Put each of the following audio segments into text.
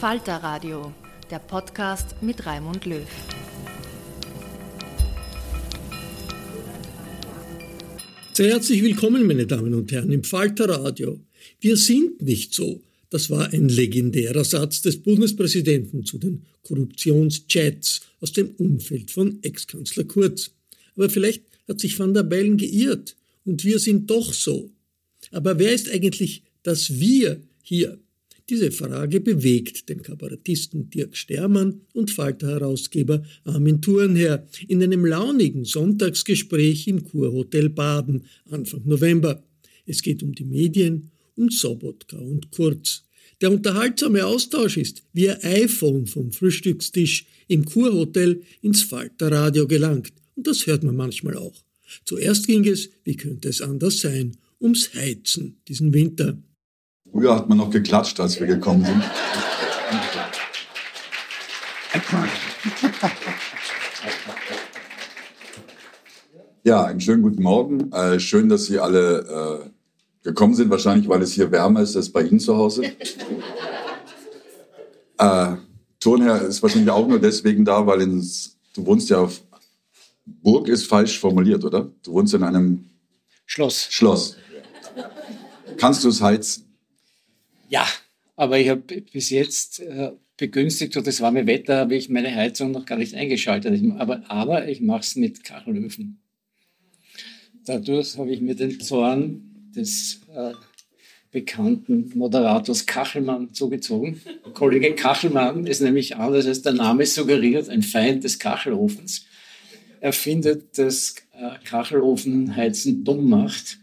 Falter Radio, der Podcast mit Raimund Löw. Sehr herzlich willkommen, meine Damen und Herren, im Falter Radio. Wir sind nicht so. Das war ein legendärer Satz des Bundespräsidenten zu den Korruptionschats aus dem Umfeld von Ex-Kanzler Kurz. Aber vielleicht hat sich Van der Bellen geirrt und wir sind doch so. Aber wer ist eigentlich das Wir hier? Diese Frage bewegt den Kabarettisten Dirk Stermann und Falter-Herausgeber Armin Thurnherr in einem launigen Sonntagsgespräch im Kurhotel Baden Anfang November. Es geht um die Medien, um Sobotka und Kurz. Der unterhaltsame Austausch ist via iPhone vom Frühstückstisch im Kurhotel ins Falterradio gelangt. Und das hört man manchmal auch. Zuerst ging es, wie könnte es anders sein, ums Heizen diesen Winter. Früher hat man noch geklatscht, als wir gekommen sind. Ja, einen schönen guten Morgen. Äh, schön, dass Sie alle äh, gekommen sind. Wahrscheinlich, weil es hier wärmer ist als bei Ihnen zu Hause. äh, Turnherr ist wahrscheinlich auch nur deswegen da, weil ins, du wohnst ja auf Burg ist falsch formuliert, oder? Du wohnst in einem Schloss. Schloss. Kannst du es heizen? Ja, aber ich habe bis jetzt äh, begünstigt durch das warme Wetter habe ich meine Heizung noch gar nicht eingeschaltet. Ich, aber, aber ich mache es mit Kachelöfen. Dadurch habe ich mir den Zorn des äh, bekannten Moderators Kachelmann zugezogen. Kollege Kachelmann ist nämlich anders als der Name suggeriert, ein Feind des Kachelofens. Er findet, dass äh, Kachelofenheizen dumm macht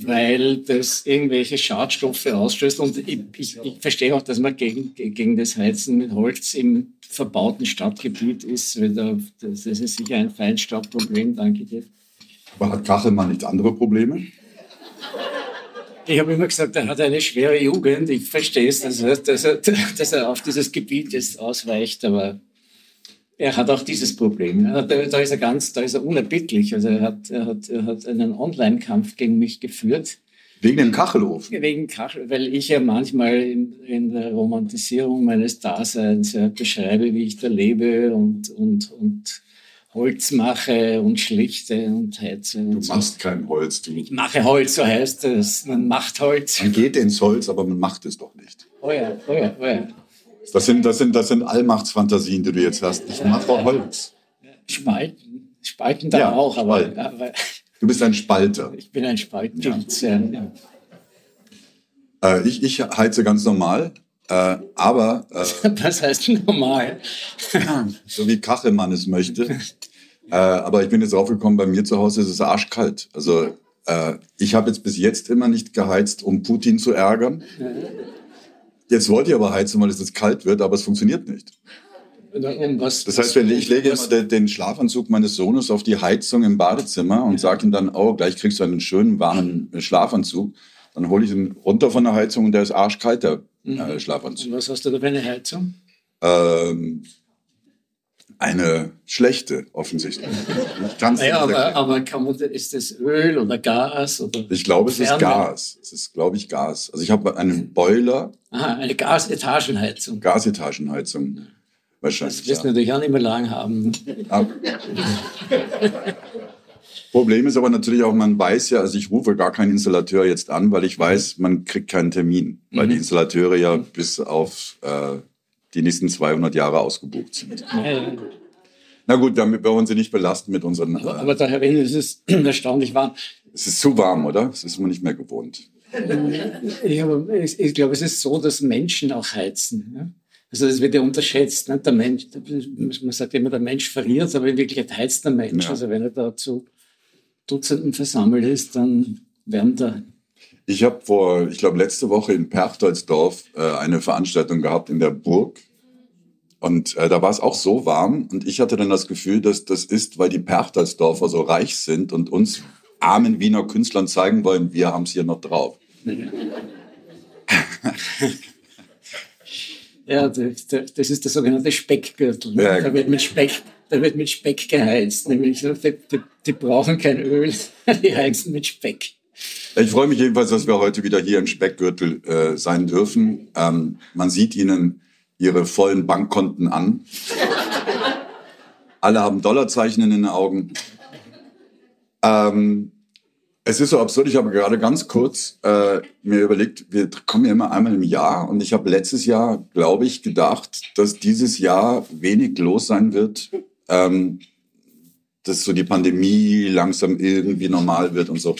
weil das irgendwelche Schadstoffe ausstößt. Und ich, ich, ich, verstehe auch, dass man gegen, gegen das Heizen mit Holz im verbauten Stadtgebiet ist. Da, das ist sicher ein Feinstaubproblem, danke dir. Aber hat Kachelmann nicht andere Probleme? Ich habe immer gesagt, er hat eine schwere Jugend. Ich verstehe es, dass er, dass er, dass er auf dieses Gebiet jetzt ausweicht, aber er hat auch dieses Problem. Da, da ist er ganz, da ist er unerbittlich. Also er hat, er hat, er hat einen Online-Kampf gegen mich geführt. Wegen dem Kachelofen? Wegen Kachel, weil ich ja manchmal in, in der Romantisierung meines Daseins ja, beschreibe, wie ich da lebe und, und, und Holz mache und schlichte und heize. Und du machst so. kein Holz. Du ich mache Holz, so heißt es. Man macht Holz. Man geht ins Holz, aber man macht es doch nicht. Oh ja, oh ja, oh ja. Das sind, das sind, das sind Allmachtsfantasien, die du jetzt hast. Ich mache Holz. Spalten. Spalten da Ja, auch, aber, Spalten. aber Du bist ein Spalter. ich bin ein Spaltpilz. Ja. Ja. Äh, ich, ich heize ganz normal, äh, aber äh, Was heißt normal? so wie Kachelmann es möchte. Äh, aber ich bin jetzt draufgekommen, bei mir zu Hause ist es arschkalt. Also äh, ich habe jetzt bis jetzt immer nicht geheizt, um Putin zu ärgern. Jetzt wollte ich aber heizen, weil es jetzt kalt wird, aber es funktioniert nicht. Was, Das heißt, ich lege immer was, den, den Schlafanzug meines Sohnes auf die Heizung im Badezimmer und sage ihm dann, oh, gleich kriegst du einen schönen warmen Schlafanzug. Dann hole ich ihn runter von der Heizung und der ist arschkalt, der äh, Schlafanzug. was hast du da für eine Heizung? Ähm, eine schlechte, offensichtlich. Naja, aber, aber kann man, ist das Öl oder Gas? Oder ich glaube, es ist Wärme? Gas. Es ist, glaube ich, Gas. Also ich habe einen Boiler, Aha, eine Gasetagenheizung. Gasetagenheizung. Das Wahrscheinlich. wirst du Ja. natürlich auch nicht mehr lang haben. Aber- Problem ist aber natürlich auch, man weiß ja, also ich rufe gar keinen Installateur jetzt an, weil ich weiß, man kriegt keinen Termin, weil die Installateure ja bis auf äh, die nächsten 200 Jahre ausgebucht sind. Ja, Na gut, wir wollen sie nicht belasten mit unseren. Aber, Äh, aber da, Herr Wendt, es ist erstaunlich warm. es ist zu warm, oder? Das ist man nicht mehr gewohnt. Ich, ich, ich glaube, es ist so, dass Menschen auch heizen. Ja? Also das wird ja unterschätzt. Ne? Der Mensch, man sagt immer, der Mensch verliert, aber in Wirklichkeit heizt der Mensch. Ja. Also wenn er da zu Dutzenden versammelt ist, dann wärmt er. Ich habe vor, ich glaube, letzte Woche in Perchtoldsdorf äh, eine Veranstaltung gehabt in der Burg. Und äh, da war es auch so warm. Und ich hatte dann das Gefühl, dass das ist, weil die Perchtoldsdorfer so reich sind und uns armen Wiener Künstlern zeigen wollen, wir haben es hier noch drauf. Ja, das, ist der sogenannte Speckgürtel. Ne? Ja, da, wird mit Speck, da wird mit Speck geheizt. Nämlich, die, die, die brauchen kein Öl, die heizen mit Speck. Ich freue mich jedenfalls, dass wir heute wieder hier im Speckgürtel äh, sein dürfen. Ähm, man sieht Ihnen Ihre vollen Bankkonten an. Alle haben Dollarzeichen in den Augen. Ähm, es ist so absurd, ich habe gerade ganz kurz äh, mir überlegt, wir kommen ja immer einmal im Jahr und ich habe letztes Jahr, glaube ich, gedacht, dass dieses Jahr wenig los sein wird, ähm, dass so die Pandemie langsam irgendwie normal wird und so.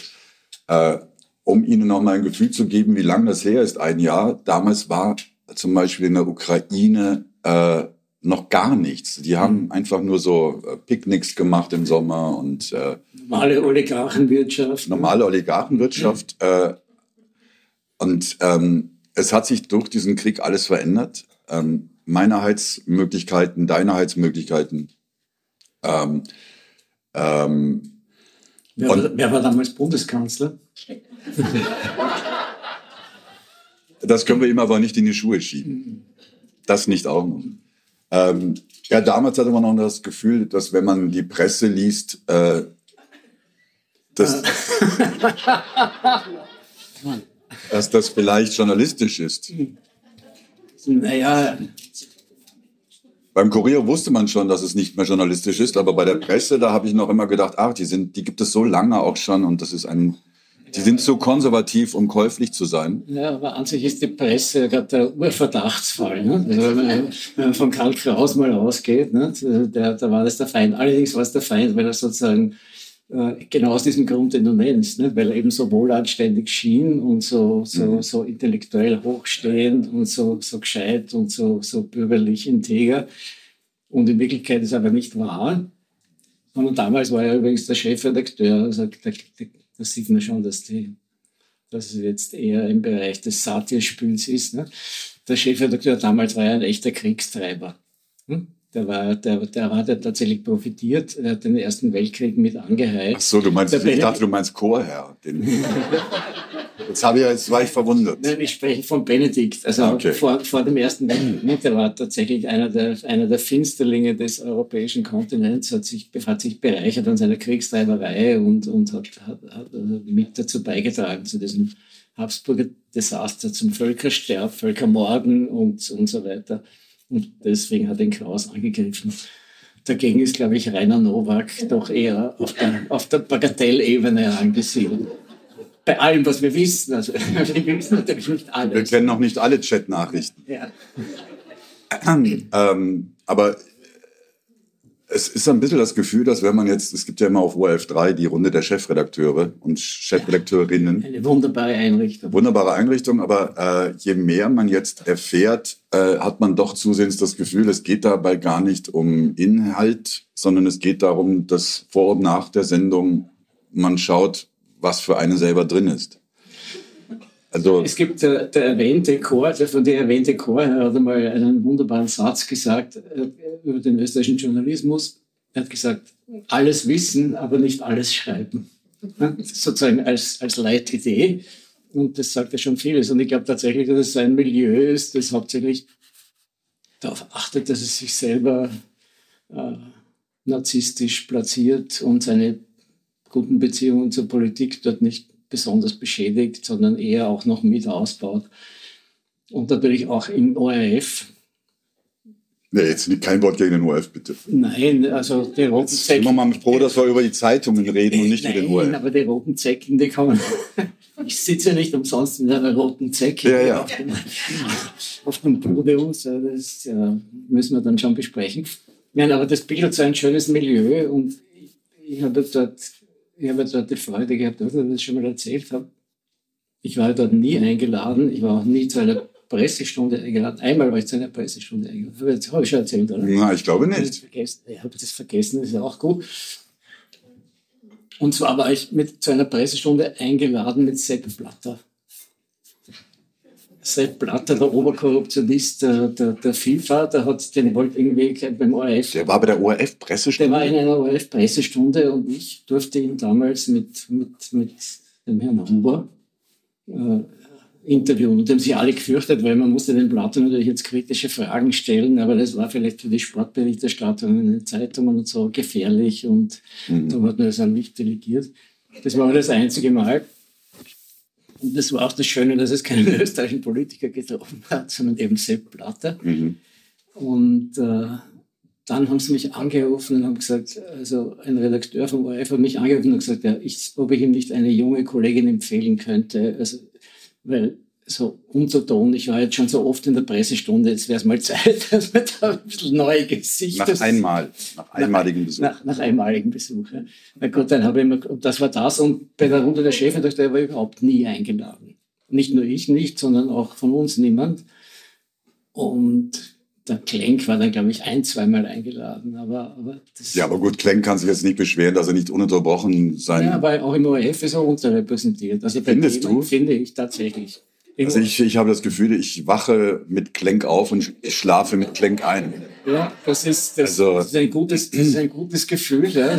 Äh, um Ihnen noch mal ein Gefühl zu geben, wie lange das her ist, ein Jahr. Damals war zum Beispiel in der Ukraine äh, noch gar nichts. Die haben einfach nur so äh, Picknicks gemacht im Sommer und äh, Normale Oligarchenwirtschaft. normale Oligarchenwirtschaft. Äh, und ähm, es hat sich durch diesen Krieg alles verändert. Ähm, meine Heizmöglichkeiten, deine Heizmöglichkeiten. Ähm, ähm, Wer, war, wer war damals Bundeskanzler? Das können wir ihm aber nicht in die Schuhe schieben. Das nicht auch noch. Ähm, ja, damals hatte man noch das Gefühl, dass wenn man die Presse liest, äh, dass, dass das vielleicht journalistisch ist. Naja, Beim Kurier wusste man schon, dass es nicht mehr journalistisch ist, aber bei der Presse, da habe ich noch immer gedacht, ach, die sind, die gibt es so lange auch schon und das ist ein, die sind so konservativ, um käuflich zu sein. ja, aber an sich ist die Presse gerade der Urverdachtsfall. Ne? Also wenn, man, wenn man von Karl Kraus mal ausgeht, ne? der, da war das der Feind. Allerdings war es der Feind, weil er sozusagen genau aus diesem Grund, den du nennst, ne? weil er eben so wohlanständig schien und so, so, so intellektuell hochstehend und so, so gescheit und so, so bürgerlich integer. Und in Wirklichkeit ist er aber nicht wahr. Und damals war er übrigens der Chefredakteur. Also da, da, da sieht man schon, dass, die, dass es jetzt eher im Bereich des Satirspüls ist. Ne? Der Chefredakteur damals war ja ein echter Kriegstreiber. Hm? Der, war, der, der hat ja tatsächlich profitiert. Er hat den Ersten Weltkrieg mit angeheizt. Ach so, du meinst, ich dachte, du meinst Chorherr. Jetzt, habe ich, jetzt war ich verwundert. Nein, ich spreche von Benedikt, also Okay. vor, vor dem Ersten Weltkrieg. Der war tatsächlich einer der, einer der Finsterlinge des europäischen Kontinents, hat sich, hat sich bereichert an seiner Kriegstreiberei und, und hat, hat, hat mit dazu beigetragen, zu diesem Habsburger Desaster, zum Völkersterb, Völkermorden und, und so weiter. Und deswegen hat ihn Klaus angegriffen. Dagegen ist, glaube ich, Rainer Nowak doch eher auf der, auf der Bagatellebene angesiedelt. Bei allem, was wir wissen. Also, wir wissen natürlich nicht Wir alles. kennen noch nicht alle Chat-Nachrichten. Ja. ähm, aber Es ist ein bisschen das Gefühl, dass wenn man jetzt, es gibt ja immer auf ORF 3 die Runde der Chefredakteure und Chefredakteurinnen. Eine wunderbare Einrichtung. Wunderbare Einrichtung, aber äh, je mehr man jetzt erfährt, äh, hat man doch zusehends das Gefühl, es geht dabei gar nicht um Inhalt, sondern es geht darum, dass vor und nach der Sendung man schaut, was für einen selber drin ist. Also es gibt der, der erwähnte Chor, der von der erwähnte Chor hat einmal einen wunderbaren Satz gesagt äh, über den österreichischen Journalismus. Er hat gesagt, alles wissen, aber nicht alles schreiben. Sozusagen als, als Leitidee. Und das sagt ja schon vieles. Und ich glaube tatsächlich, dass es ein Milieu ist, das hauptsächlich darauf achtet, dass es sich selber äh, narzisstisch platziert und seine guten Beziehungen zur Politik dort nicht besonders beschädigt, sondern eher auch noch mit ausbaut. Und natürlich auch im ORF. Nee, jetzt kein Wort gegen den ORF, bitte. Nein, also die roten Zecken. Sind wir mal froh, dass wir über die Zeitungen reden und nicht nein, über den ORF. Nein, aber die roten Zecken, die kommen. ich sitze ja nicht umsonst mit einer roten Zecke ja, ja. Auf, dem, auf dem Podium. Das ja, müssen wir dann schon besprechen. Nein, aber das bildet so ein schönes Milieu und ich habe dort ich habe dort die Freude gehabt, dass ich das schon mal erzählt habe. Ich war dort nie eingeladen. Ich war auch nie zu einer Pressestunde eingeladen. Einmal war ich zu einer Pressestunde eingeladen. Das habe ich schon erzählt, oder? Na, ich glaube nicht. Ich habe das vergessen, das ist ja auch gut. Und zwar war ich mit, zu einer Pressestunde eingeladen mit Sepp Blatter. Sepp Blatter, der Oberkorruptionist der, der, der FIFA, der hat den wollte irgendwie beim ORF. Der war bei der ORF-Pressestunde? Der war in einer ORF-Pressestunde und ich durfte ihn damals mit, mit, mit dem Herrn Huber äh, interviewen. Und haben sich alle gefürchtet, weil man musste den Blatter natürlich jetzt kritische Fragen stellen, aber das war vielleicht für die Sportberichterstattung in den Zeitungen und so gefährlich und mhm. da hat man das an mich delegiert. Das war das einzige Mal. Und das war auch das Schöne, dass es keinen österreichischen Politiker getroffen hat, sondern eben Sepp Blatter. Mhm. Und äh, dann haben sie mich angerufen und haben gesagt, also ein Redakteur vom ORF hat mich angerufen und gesagt, ja, ich, ob ich ihm nicht eine junge Kollegin empfehlen könnte. Also, weil so unterton, ich war jetzt schon so oft in der Pressestunde, jetzt wäre es mal Zeit, dass man da ein bisschen neue Gesichter... Nach einmal, nach einmaligen Besuch. Nach, nach einmaligen Besuch, ja. Na gut, dann habe ich immer, und das war das, und bei der Runde der Chefredakteur war ich überhaupt nie eingeladen. Nicht nur ich nicht, sondern auch von uns niemand. Und der Klenk war dann, glaube ich, ein, zweimal eingeladen. Aber, aber das ja, aber gut, Klenk kann sich jetzt nicht beschweren, dass er nicht ununterbrochen sein... Ja, aber auch im ORF ist er unterrepräsentiert. Also Findest du? Finde ich tatsächlich. Also ich, ich habe das Gefühl, ich wache mit Klenk auf und ich schlafe mit Klenk ein. Ja, das ist, das, also, das ist, ein, gutes, das ist ein gutes Gefühl. Ja.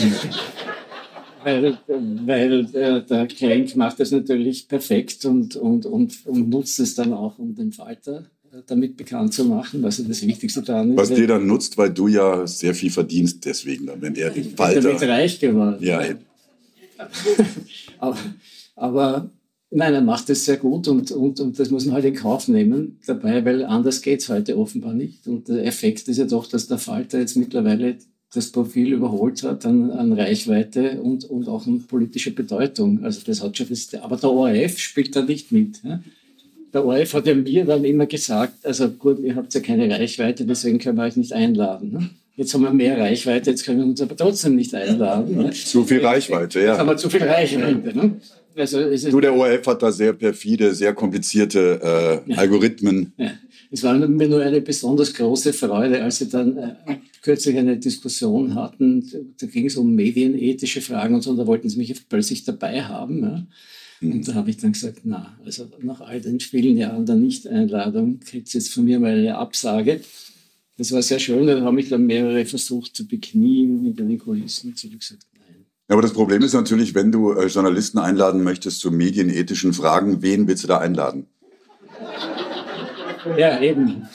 weil, weil der, der Klenk macht das natürlich perfekt und, und, und, und nutzt es dann auch, um den Falter damit bekannt zu machen, was das Wichtigste daran ist. Was dir dann nutzt, weil du ja sehr viel verdienst deswegen, wenn er den Falter... Damit reich geworden. Ja. aber, aber Nein, er macht es sehr gut und, und, und das muss man halt in Kauf nehmen dabei, weil anders geht es heute offenbar nicht. Und der Effekt ist ja doch, dass der Falter jetzt mittlerweile das Profil überholt hat an, an Reichweite und, und auch an politischer Bedeutung. Also das hat schon das, aber der ORF spielt da nicht mit. Ja? Der ORF hat ja mir dann immer gesagt, also gut, ihr habt ja keine Reichweite, deswegen können wir euch nicht einladen. Ne? Jetzt haben wir mehr Reichweite, jetzt können wir uns aber trotzdem nicht einladen. Ne? Zu viel Reichweite, ja. Jetzt haben wir zu viel Reichweite. Ne? Also du, der ORF hat da sehr perfide, sehr komplizierte äh. Algorithmen. Ja. Es war mir nur eine besonders große Freude, als sie dann äh, kürzlich eine Diskussion hatten. Da ging es um medienethische Fragen und so, und da wollten sie mich plötzlich dabei haben. Ja. Mhm. Und da habe ich dann gesagt, na, also nach all den vielen Jahren der Nicht-Einladung kriegt es jetzt von mir mal eine Absage. Das war sehr schön, da haben mich dann mehrere versucht zu beknien hinter den Kulissen. Und so gesagt, aber das Problem ist natürlich, wenn du äh, Journalisten einladen möchtest zu medienethischen Fragen, wen willst du da einladen? Ja, eben.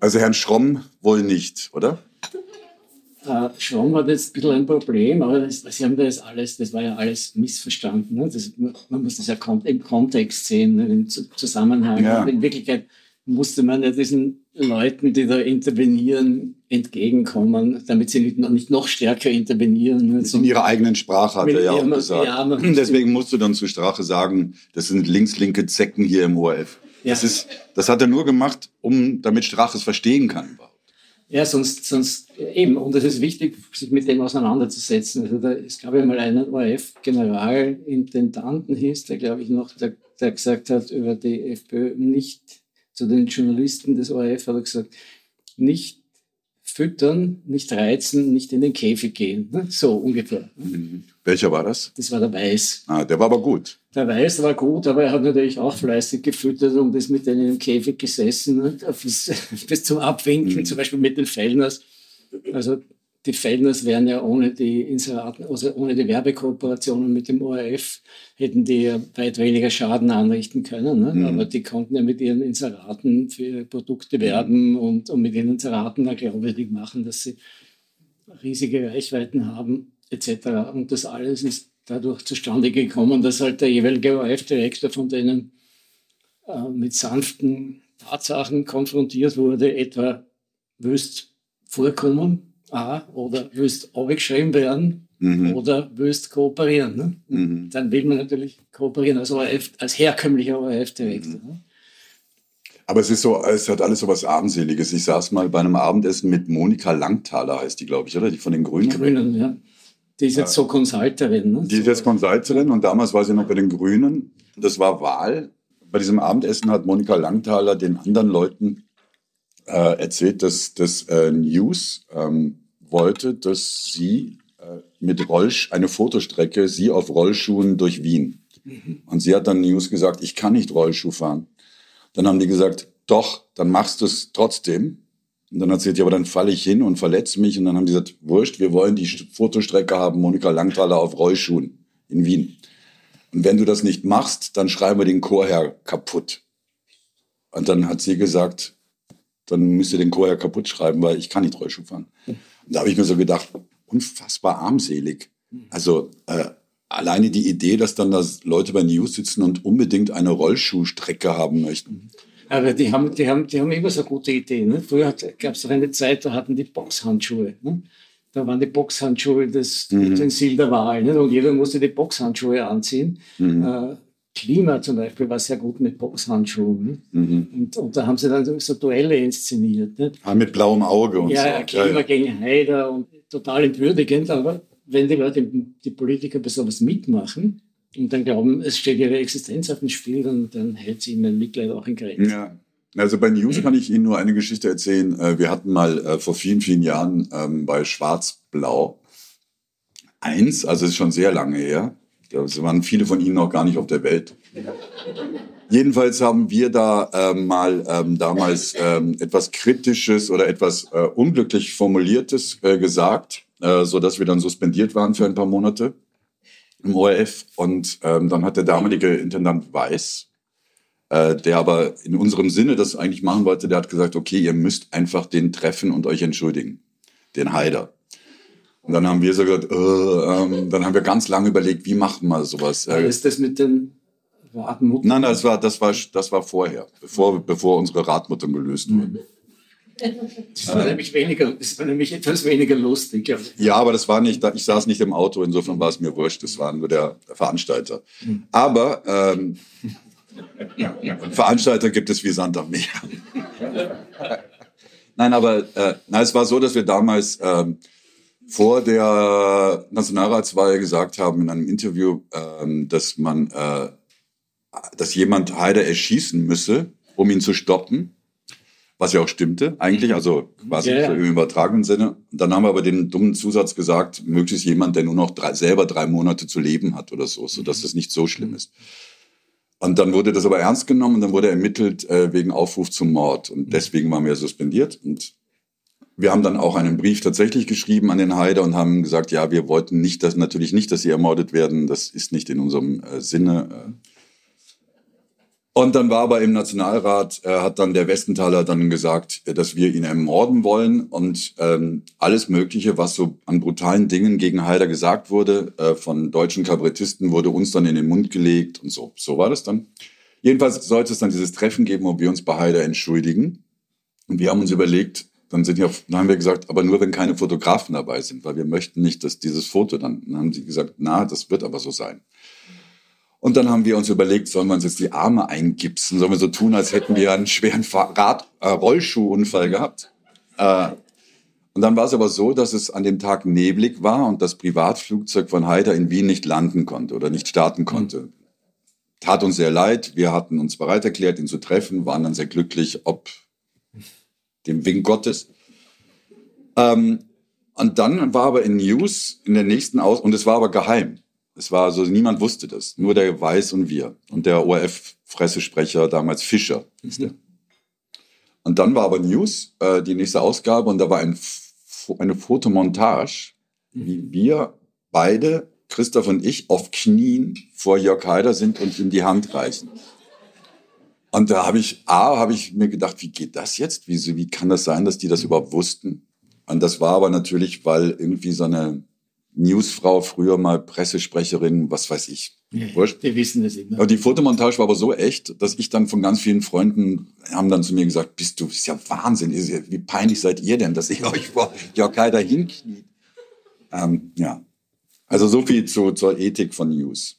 Also Herrn Schromm wohl nicht, oder? Äh, Schromm hat jetzt ein bisschen ein Problem, aber das, Sie haben das alles, das war ja alles missverstanden. Ne? Das, man muss das ja im Kontext sehen, ne? im Zusammenhang. Ja. In Wirklichkeit musste man ja diesen Leuten, die da intervenieren, entgegenkommen, damit sie nicht, nicht noch stärker intervenieren. In ihrer eigenen Sprache, hat er ja auch gesagt. Ja, Deswegen musst du dann zur Strache sagen, das sind links-linke Zecken hier im ORF. Ja. Das, ist, das hat er nur gemacht, um damit Strache es verstehen kann. Ja, sonst, sonst eben, und es ist wichtig, sich mit dem auseinanderzusetzen. Also da ist, glaube ich, mal ein ORF-Generalintendanten hieß, der, glaube ich, noch, der, der gesagt hat über die FPÖ nicht zu den Journalisten des ORF, hat er gesagt, nicht füttern, nicht reizen, nicht in den Käfig gehen. Ne? So ungefähr. Mhm. Welcher war das? Das war der Weiß. Ah, der war aber gut. Der Weiß war gut, aber er hat natürlich auch fleißig gefüttert und ist mit denen im Käfig gesessen, ne? bis, bis zum Abwinken, mhm. zum Beispiel mit den Fellners. Also die Fellners wären ja ohne die Inseraten, also ohne die Werbekooperationen mit dem ORF, hätten die ja weit weniger Schaden anrichten können. Ne? Mhm. Aber die konnten ja mit ihren Inseraten für ihre Produkte werben und, und mit ihren Inseraten dann glaubwürdig machen, dass sie riesige Reichweiten haben, etc. Und das alles ist dadurch zustande gekommen, dass halt der jeweilige ORF-Direktor von denen äh, mit sanften Tatsachen konfrontiert wurde, etwa wüsst vorkommen, A, oder willst abgeschrieben werden mhm. oder willst kooperieren. Ne? Mhm. Dann will man natürlich kooperieren als, ORF, als herkömmlicher ORF-Direktor. Mhm. Ne? Aber es ist so, es hat alles so was Abendseliges. Ich saß mal bei einem Abendessen mit Monika Langthaler, heißt die, glaube ich, oder? Die von den Grünen. Die Grünen, ja. Die ist jetzt so Consulterin. Ne? Die ist jetzt Consulterin und damals war sie noch bei den Grünen. Das war Wahl. Bei diesem Abendessen hat Monika Langthaler den anderen Leuten äh, erzählt, dass das äh, News ähm, wollte, dass sie äh, mit Rollsch eine Fotostrecke, sie auf Rollschuhen durch Wien. Mhm. Und sie hat dann News gesagt, ich kann nicht Rollschuh fahren. Dann haben die gesagt, doch, dann machst du es trotzdem. Und dann hat sie gesagt, ja, aber dann falle ich hin und verletze mich. Und dann haben die gesagt, wurscht, wir wollen die Fotostrecke haben, Monika Langthaler auf Rollschuhen in Wien. Und wenn du das nicht machst, dann schreiben wir den Chorherr kaputt. Und dann hat sie gesagt, dann müsst ihr den Chor ja kaputt schreiben, weil ich kann nicht Rollschuh fahren. Da habe ich mir so gedacht, unfassbar armselig. Also äh, alleine die Idee, dass dann da Leute bei News sitzen und unbedingt eine Rollschuhstrecke haben möchten. Aber die haben, die haben, die haben immer so gute Ideen. Ne? Früher gab es doch eine Zeit, da hatten die Boxhandschuhe. Ne? Da waren die Boxhandschuhe das mhm. Utensil der Wahl. Ne? Und jeder musste die Boxhandschuhe anziehen. Mhm. Äh, Klima zum Beispiel war sehr gut mit Boxhandschuhen. Mhm. Und, und, da haben sie dann so Duelle inszeniert. Nicht? Ah, mit blauem Auge und ja, so. Klima ja, ja. gegen Haider und total entwürdigend. Aber wenn die Leute, die Politiker bei sowas mitmachen und dann glauben, es steht ihre Existenz auf dem Spiel, dann, dann hält sie mein Mitleid auch in Grenzen. Ja. Also bei News kann ich Ihnen nur eine Geschichte erzählen. Äh, wir hatten mal äh, vor vielen, vielen Jahren ähm, bei Schwarz-Blau eins, also es ist schon sehr lange her, es waren viele von Ihnen noch gar nicht auf der Welt. Jedenfalls haben wir da äh, mal ähm, damals ähm, etwas Kritisches oder etwas äh, unglücklich Formuliertes äh, gesagt, äh, so dass wir dann suspendiert waren für ein paar Monate im ORF. Und ähm, dann hat der damalige Intendant Weiß, äh, der aber in unserem Sinne das eigentlich machen wollte, der hat gesagt, okay, ihr müsst einfach den treffen und euch entschuldigen, den Haider. Und dann haben wir so gesagt, äh, ähm, dann haben wir ganz lange überlegt, wie macht man sowas? Äh, ist das mit den Radmuttern? Nein, das war, das war, das war vorher, bevor, bevor unsere Radmuttern gelöst wurden. Das war, nämlich weniger, das war nämlich etwas weniger lustig. Ja. ja, aber das war nicht, ich saß nicht im Auto, insofern war es mir wurscht, das war nur der Veranstalter. Aber ähm, Veranstalter gibt es wie Sand am Meer. Nein, aber äh, na, es war so, dass wir damals ähm, vor der Nationalratswahl gesagt haben in einem Interview, ähm, dass man, äh, dass jemand Haider erschießen müsse, um ihn zu stoppen. Was ja auch stimmte, eigentlich, also quasi yeah. im übertragenen Sinne. Dann haben wir aber den dummen Zusatz gesagt, möglichst jemand, der nur noch drei, selber drei Monate zu leben hat oder so, so dass das nicht so schlimm ist. Und dann wurde das aber ernst genommen und dann wurde ermittelt äh, wegen Aufruf zum Mord. Und deswegen waren wir suspendiert. Und wir haben dann auch einen Brief tatsächlich geschrieben an den Haider und haben gesagt, ja, wir wollten nicht, dass natürlich nicht, dass sie ermordet werden. Das ist nicht in unserem äh, Sinne. Äh. Und dann war aber im Nationalrat, äh, hat dann der Westenthaler dann gesagt, äh, dass wir ihn ermorden wollen und ähm, alles Mögliche, was so an brutalen Dingen gegen Haider gesagt wurde, äh, von deutschen Kabarettisten, wurde uns dann in den Mund gelegt und so. So war das dann. Jedenfalls sollte es dann dieses Treffen geben, wo wir uns bei Haider entschuldigen. Und wir haben uns überlegt, dann, sind ja, dann haben wir gesagt, aber nur wenn keine Fotografen dabei sind, weil wir möchten nicht, dass dieses Foto dann, dann haben sie gesagt, na, das wird aber so sein. Und dann haben wir uns überlegt, sollen wir uns jetzt die Arme eingipsen? Sollen wir so tun, als hätten wir einen schweren Rad, äh, Rollschuhunfall gehabt? Äh, Und dann war es aber so, dass es an dem Tag neblig war und das Privatflugzeug von Haider in Wien nicht landen konnte oder nicht starten konnte. Tat uns sehr leid. Wir hatten uns bereit erklärt, ihn zu treffen, waren dann sehr glücklich, ob dem Wink Gottes. Ähm, und dann war aber in News in der nächsten Aus, und es war aber geheim. Es war so, niemand wusste das. Nur der Weiß und wir. Und der ORF-Fressesprecher damals Fischer. Mhm. Und dann war aber News, äh, die nächste Ausgabe, und da war ein, eine Fotomontage, wie wir beide, Christoph und ich, auf Knien vor Jörg Haider sind und ihm die Hand reichen. Und da habe ich, A, habe ich mir gedacht, wie geht das jetzt? Wie, wie kann das sein, dass die das überhaupt wussten? Und das war aber natürlich, weil irgendwie so eine Newsfrau, früher mal Pressesprecherin, was weiß ich. Ja, wir wissen das immer. Aber die Fotomontage war aber so echt, dass ich dann von ganz vielen Freunden haben dann zu mir gesagt, bist du, ist ja Wahnsinn, ist ja, wie peinlich seid ihr denn, dass ich euch vor Jörg Haider hinknie. Ähm, ja, also so viel zu, zur Ethik von News.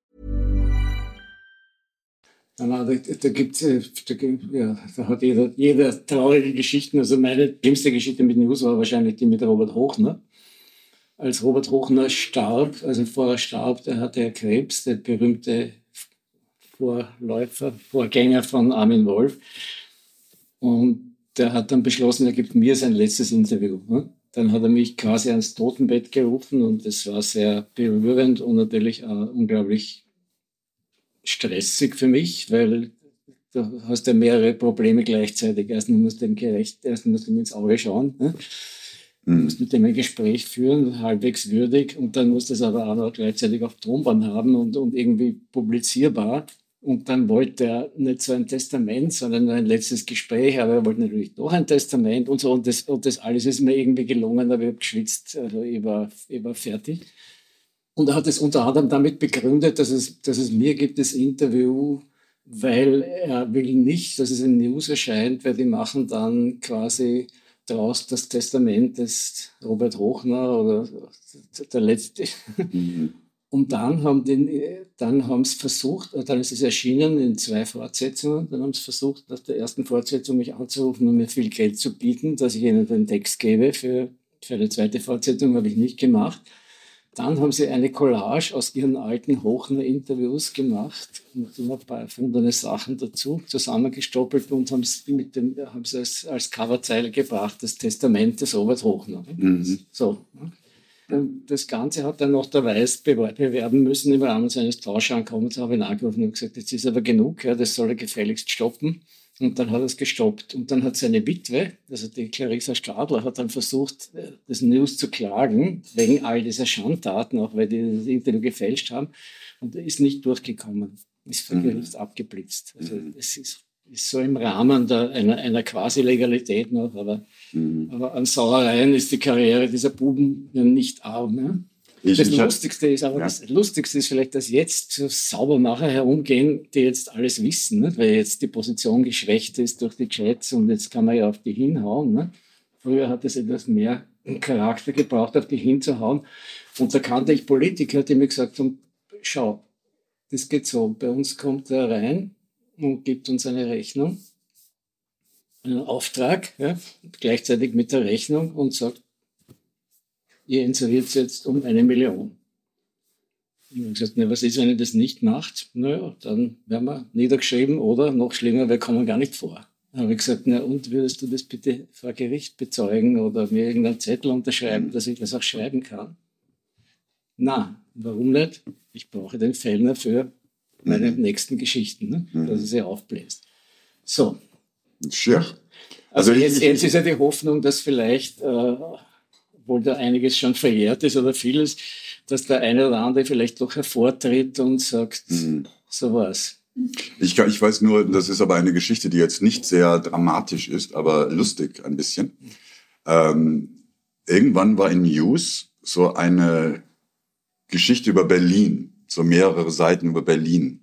Da, da, gibt's, äh, da, ja, da hat jeder, jeder traurige Geschichten. Also meine schlimmste Geschichte mit News war wahrscheinlich die mit Robert Hochner. Als Robert Hochner starb, also vorher starb, der hatte Krebs, der berühmte Vorläufer, Vorgänger von Armin Wolf. Und der hat dann beschlossen, er gibt mir sein letztes Interview. Ne? Dann hat er mich quasi ans Totenbett gerufen und es war sehr berührend und natürlich auch unglaublich stressig für mich, weil du hast ja mehrere Probleme gleichzeitig. Erstens musst du dem gerecht, erstens musst du ihm ins Auge schauen. Ne? Du musst mit dem ein Gespräch führen, halbwegs würdig, und dann musst du es aber auch noch gleichzeitig auf Tonband haben und, und irgendwie publizierbar. Und dann wollte er nicht so ein Testament, sondern ein letztes Gespräch, aber er wollte natürlich doch ein Testament und so. Und das, und das alles ist mir irgendwie gelungen, aber ich habe geschwitzt, also ich war, ich war fertig. Und er hat es unter anderem damit begründet, dass es, dass es mir gibt das Interview, weil er will nicht, dass es in News erscheint, weil die machen dann quasi daraus das Testament des Robert Hochner oder der letzte. Mhm. Und dann haben die, dann haben es versucht, dann ist es erschienen in zwei Fortsetzungen, dann haben sie versucht, nach der ersten Fortsetzung mich anzurufen und mir viel Geld zu bieten, dass ich ihnen den Text gebe für, für eine zweite Fortsetzung, habe ich nicht gemacht. Dann haben sie eine Collage aus ihren alten Hochner-Interviews gemacht und immer ein paar erfundene Sachen dazu zusammengestoppelt und haben es mit dem, haben sie es als Coverzeile gebracht, das Testament des Robert Hochner. Mhm. So. Das Ganze hat dann noch der Weiß bewerben müssen im Rahmen seines Tauschankommens, habe ich angerufen und gesagt, jetzt ist aber genug, ja, das soll er gefälligst stoppen. Und dann hat er es gestoppt. Und dann hat seine Witwe, also die Clarissa Stadler, hat dann versucht, äh, das News zu klagen, wegen all dieser Schandtaten, auch weil die das Interview gefälscht haben. Und er ist nicht durchgekommen, ist vor mhm. Gericht abgeblitzt. Also mhm. es ist, ist, so im Rahmen der, einer, einer Quasi-Legalität noch, aber, mhm. aber an Sauereien ist die Karriere dieser Buben ja nicht arm. Ne? Ich, das ich Lustigste ist aber, ja. das Lustigste ist vielleicht, dass jetzt so Saubermacher herumgehen, die jetzt alles wissen, ne? weil jetzt die Position geschwächt ist durch die Chats und jetzt kann man ja auf die hinhauen. Ne? Früher hat es etwas mehr Charakter gebraucht, auf die hinzuhauen. Und da kannte ich Politiker, die mir gesagt haben, schau, das geht so, bei uns kommt er rein und gibt uns eine Rechnung, einen Auftrag, ja, gleichzeitig mit der Rechnung und sagt, ihr inseriert es jetzt um eine Million. Ich habe gesagt, ne, was ist, wenn ihr das nicht macht? Naja, dann werden wir niedergeschrieben oder noch schlimmer, wir kommen gar nicht vor. Dann habe ich gesagt, na und würdest du das bitte vor Gericht bezeugen oder mir irgendeinen Zettel unterschreiben, dass ich das auch schreiben kann? Na, warum nicht? Ich brauche den Fellner für meine mhm. nächsten Geschichten, ne? Mhm. dass er sie aufbläst. So. Sure. Also, also jetzt, jetzt, ist ja die Hoffnung, dass vielleicht äh, obwohl da einiges schon verjährt ist oder vieles, dass der eine oder andere vielleicht doch hervortritt und sagt, mhm. so was. Ich, ich weiß nur, das ist aber eine Geschichte, die jetzt nicht sehr dramatisch ist, aber lustig ein bisschen. Ähm, irgendwann war in News so eine Geschichte über Berlin, so mehrere Seiten über Berlin.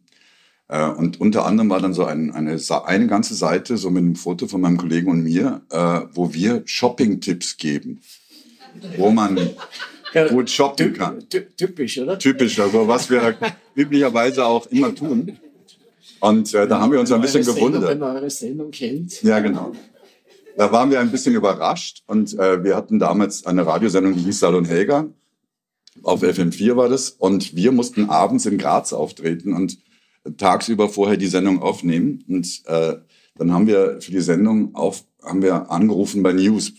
Äh, und unter anderem war dann so ein, eine, eine ganze Seite, so mit einem Foto von meinem Kollegen und mir, äh, wo wir Shopping-Tipps geben, wo man gut shoppen kann. Ty- Typisch, oder? Typisch, also was wir üblicherweise auch immer tun. Und äh, da haben wir uns ein bisschen Eure Sendung, gewundert. Wenn man eure Sendung kennt. Ja, genau. Da waren wir ein bisschen überrascht und äh, wir hatten damals eine Radiosendung, die hieß Salon Helga. Auf FM4 war das. Und wir mussten abends in Graz auftreten und tagsüber vorher die Sendung aufnehmen. Und äh, dann haben wir für die Sendung auf, haben wir angerufen bei News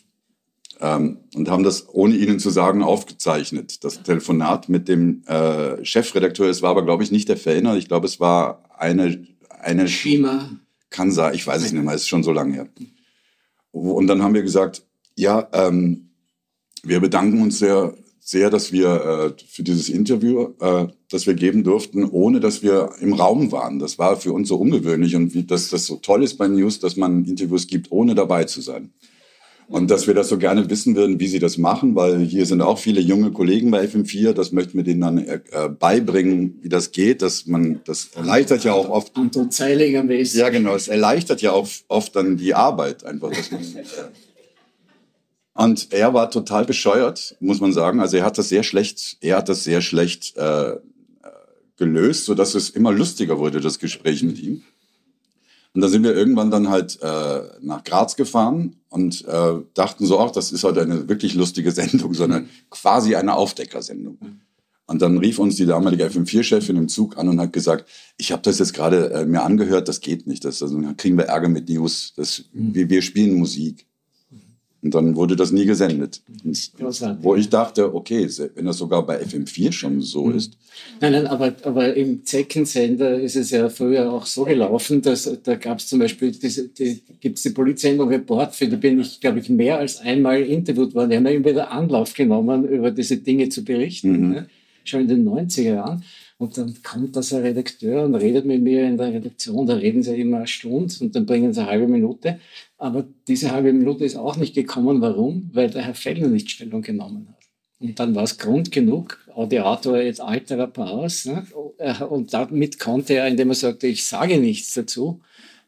ähm, und haben das, ohne Ihnen zu sagen, aufgezeichnet. Das Telefonat mit dem äh, Chefredakteur, es war aber, glaube ich, nicht der Fellner. Ich glaube, es war eine, eine Schima. kann sein, ich weiß es nicht mehr, es ist schon so lange her. Und dann haben wir gesagt, ja, ähm, wir bedanken uns sehr, sehr, dass wir äh, für dieses Interview, äh, das wir geben durften, ohne dass wir im Raum waren. Das war für uns so ungewöhnlich und wie, dass das so toll ist bei News, dass man Interviews gibt, ohne dabei zu sein. Und dass wir das so gerne wissen würden, wie sie das machen, weil hier sind auch viele junge Kollegen bei FM4. Das möchten wir denen dann äh, beibringen, wie das geht. Dass man, das erleichtert ja auch oft Anton Zeilinger mäßig. ja, genau. Es erleichtert ja auch oft dann die Arbeit einfach. Man, und er war total bescheuert, muss man sagen. Also er hat das sehr schlecht, er hat das sehr schlecht äh, äh, gelöst, so dass es immer lustiger wurde, das Gespräch mit ihm. Und dann sind wir irgendwann dann halt äh, nach Graz gefahren und äh, dachten so, ach, das ist heute eine wirklich lustige Sendung, sondern quasi eine Aufdeckersendung. Und dann rief uns die damalige FM4-Chefin im Zug an und hat gesagt, ich habe das jetzt gerade äh, mir angehört, das geht nicht. Das, also, dann kriegen wir Ärger mit News. Das, wir, wir spielen Musik. Und dann wurde das nie gesendet. Wo ich dachte, okay, wenn das sogar bei FM4 schon so ist. Nein, nein, aber, aber im Zeckensender ist es ja früher auch so gelaufen, dass da gab es zum Beispiel diese, die, gibt's die Polizsendung Report, für die bin ich, glaube ich, mehr als einmal interviewt worden. Die haben ja immer wieder Anlauf genommen, über diese Dinge zu berichten, ne? schon in den 90er Jahren. Und dann kommt da so ein Redakteur und redet mit mir in der Redaktion. Da reden sie immer eine Stunde und dann bringen sie eine halbe Minute. Aber diese halbe Minute ist auch nicht gekommen. Warum? Weil der Herr Fellner nicht Stellung genommen hat. Und dann war es Grund genug, Audiator et altera paus. Ne? Und damit konnte er, indem er sagte, ich sage nichts dazu,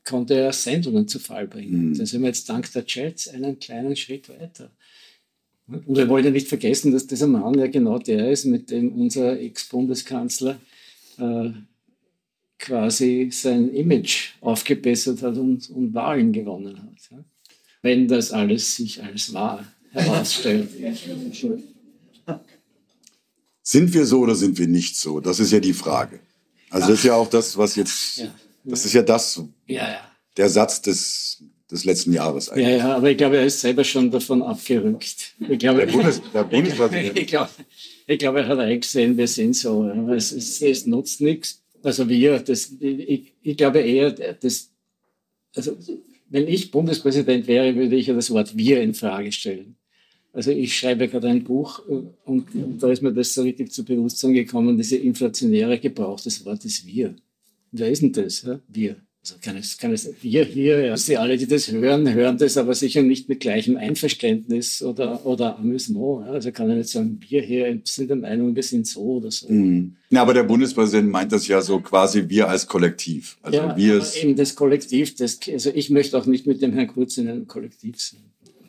konnte er Sendungen zu Fall bringen. Mhm. Da sind wir jetzt dank der Chats einen kleinen Schritt weiter. Und wir wollen ja nicht vergessen, dass dieser Mann ja genau der ist, mit dem unser Ex-Bundeskanzler äh, quasi sein Image aufgebessert hat und, und Wahlen gewonnen hat. Ja? Wenn das alles sich als wahr herausstellt. Sind wir so oder sind wir nicht so? Das ist ja die Frage. Also das ist ja auch das, was jetzt, das ist ja das, der Satz des, des letzten Jahres eigentlich. Ja, ja, aber ich glaube, er ist selber schon davon abgerückt. Ich glaube, Der Bundes- der Bundespräsident. ich glaube, ich glaube, er hat eingesehen, wir sind so. Es, es, es nutzt nichts. Also wir, das, ich, ich glaube eher, das, also wenn ich Bundespräsident wäre, würde ich ja das Wort wir in Frage stellen. Also ich schreibe gerade ein Buch äh, und, und da ist mir das so richtig zu Bewusstsein gekommen, diese inflationäre Gebrauch des Wortes wir. Wer ist denn das? Ja? Wir. Also kann es, kann es, wir hier, ja, Sie alle, die das hören, hören das aber sicher nicht mit gleichem Einverständnis oder, oder Amüsement. Ja? Also kann ich nicht sagen, wir hier sind der Meinung, wir sind so oder so. Mhm. Ja, aber der Bundespräsident meint das ja so quasi wir als Kollektiv. Also ja, wir eben das Kollektiv, das, also ich möchte auch nicht mit dem Herrn Kurz in einem Kollektiv sein.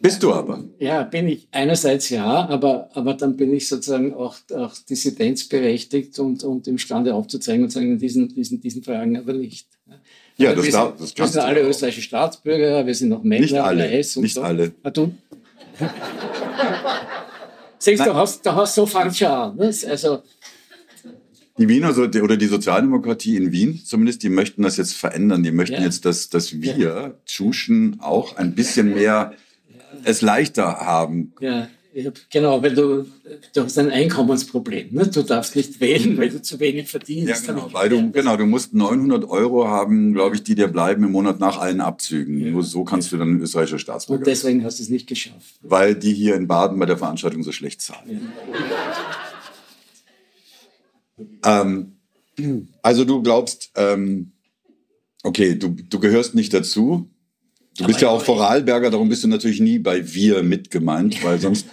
bist du aber. Ja, bin ich einerseits ja, aber, aber dann bin ich sozusagen auch, auch dissidenzberechtigt und, und imstande aufzuzeigen und sagen, in diesen, diesen, diesen Fragen aber nicht. Ja, Also das wir, darf- das wir sind du alle österreichische Staatsbürger, wir sind noch Männer, Nicht alle, weiß und nicht so. alle. Ah, du? Siehst du, hast, da hast so fangst schon an. Ne? Also, Die Wiener oder die Sozialdemokratie in Wien zumindest, die möchten das jetzt verändern. Die möchten Ja. jetzt, dass, dass wir Tschuschen auch ein bisschen mehr es leichter haben. ja, genau, weil du, du hast ein Einkommensproblem. Ne? Du darfst nicht wählen, weil du zu wenig verdienst. Ja, genau, weil du, genau, du musst 900 Euro haben, glaube ich, die dir bleiben im Monat nach allen Abzügen. Nur so kannst du dann österreichischer Staatsbürger Und deswegen hast du es nicht geschafft. weil die hier in Baden bei der Veranstaltung so schlecht zahlen. Ähm, also du glaubst, ähm, Okay, du, du gehörst nicht dazu. Du bist ja auch Vorarlberger, darum bist du natürlich nie bei wir mitgemeint, weil sonst.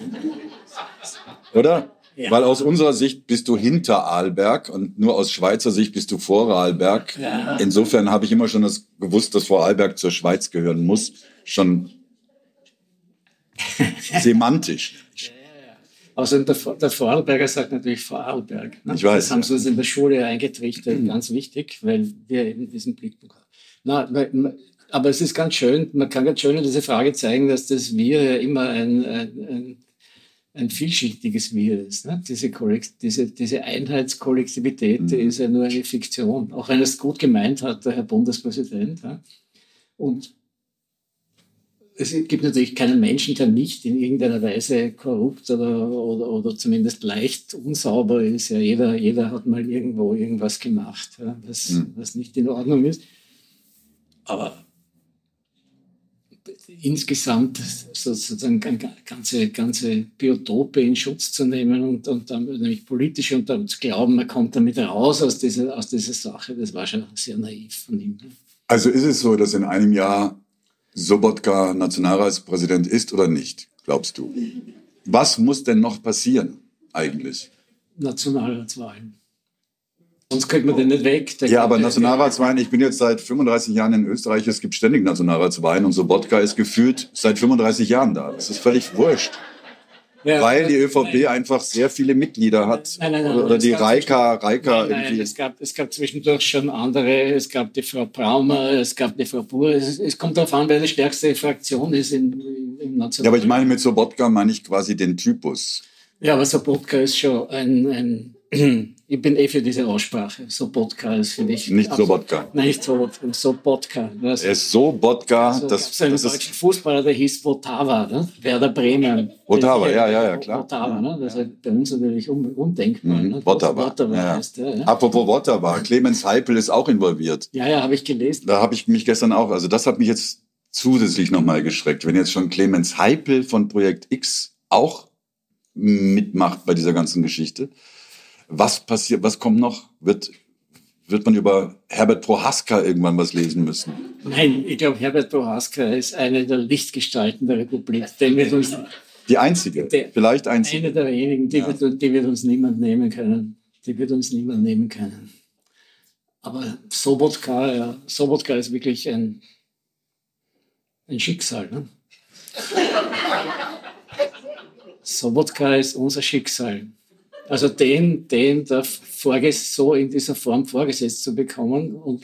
Oder? Ja. Weil aus unserer Sicht bist du hinter Arlberg und nur aus Schweizer Sicht bist du vor Vorarlberg. Ja. Insofern habe ich immer schon das gewusst, dass Vorarlberg zur Schweiz gehören muss. Schon semantisch. Außerdem der, der Vorarlberger sagt natürlich Vorarlberg. Ne? Ich weiß. Das haben sie uns in der Schule eingetrichtert, mhm. ganz wichtig, weil wir eben diesen Blickpunkt haben. Na, aber es ist ganz schön, man kann ganz schön in diese Frage zeigen, dass das Wir ja immer ein, ein, ein, ein vielschichtiges Wir ist. Ne? Diese, diese, diese Einheitskollektivität mhm. ist ja nur eine Fiktion, auch wenn es gut gemeint hat, der Herr Bundespräsident. Ja? Und es gibt natürlich keinen Menschen, der nicht in irgendeiner Weise korrupt oder, oder, oder zumindest leicht unsauber ist. Ja, jeder, jeder hat mal irgendwo irgendwas gemacht, ja, was, mhm. was nicht in Ordnung ist. Aber insgesamt sozusagen ganze, ganze Biotope in Schutz zu nehmen und, und dann nämlich politisch und dann zu glauben, man kommt damit raus aus dieser, aus dieser Sache, das war schon sehr naiv von ihm. Also ist es so, dass in einem Jahr Sobotka Nationalratspräsident ist oder nicht, glaubst du? Was muss denn noch passieren eigentlich? Nationalratswahlen. Sonst kriegt man den nicht weg. ja, aber Nationalratswahlen, ich bin jetzt seit 35 Jahren in Österreich, es gibt ständig Nationalratswahlen und Sobotka ist gefühlt seit 35 Jahren da. Das ist völlig wurscht. Ja, weil die ÖVP nein. einfach sehr viele Mitglieder hat. Nein, nein, nein, oder die Reika, Reika nein, Es, gab, es gab zwischendurch schon andere. Es gab die Frau Braumer, es gab die Frau Buhr. Es, es kommt darauf an, wer die stärkste Fraktion ist in, im National. Ja, aber ich meine mit Sobotka meine ich quasi den Typus. Ja, aber Sobotka ist schon ein, ein ich bin eh für diese Aussprache. Sobotka ist für dich. Nicht Sobotka. Nein, nicht Sobotka. Sobotka. Das, er ist Sobotka. Also, das, das einen das deutschen Fußballer, der hieß Votava, ne? Werder Bremen. Votava, ja, ja, ja, klar. Votava, ne? Das ist bei uns natürlich undenkbar. Mhm. Ne? Votava. ja. heißt der. Ja. Apropos Votava, Clemens Heipel ist auch involviert. Ja, ja, habe ich gelesen. Da habe ich mich gestern auch, also das hat mich jetzt zusätzlich nochmal geschreckt. Wenn jetzt schon Clemens Heipel von Projekt X auch mitmacht bei dieser ganzen Geschichte, was passiert, was kommt noch? Wird, wird man über Herbert Prohaska irgendwann was lesen müssen? Nein, ich glaube, Herbert Prohaska ist eine der Lichtgestalten der Republik. Den wird uns, die einzige, der, vielleicht einzige. Eine der wenigen, die, ja. wird, die wird uns niemand nehmen können. Die wird uns niemand nehmen können. Aber Sobotka, ja, Sobotka ist wirklich ein, ein Schicksal. Ne? Sobotka ist unser Schicksal. Also den, den da vorges so in dieser Form vorgesetzt zu bekommen und,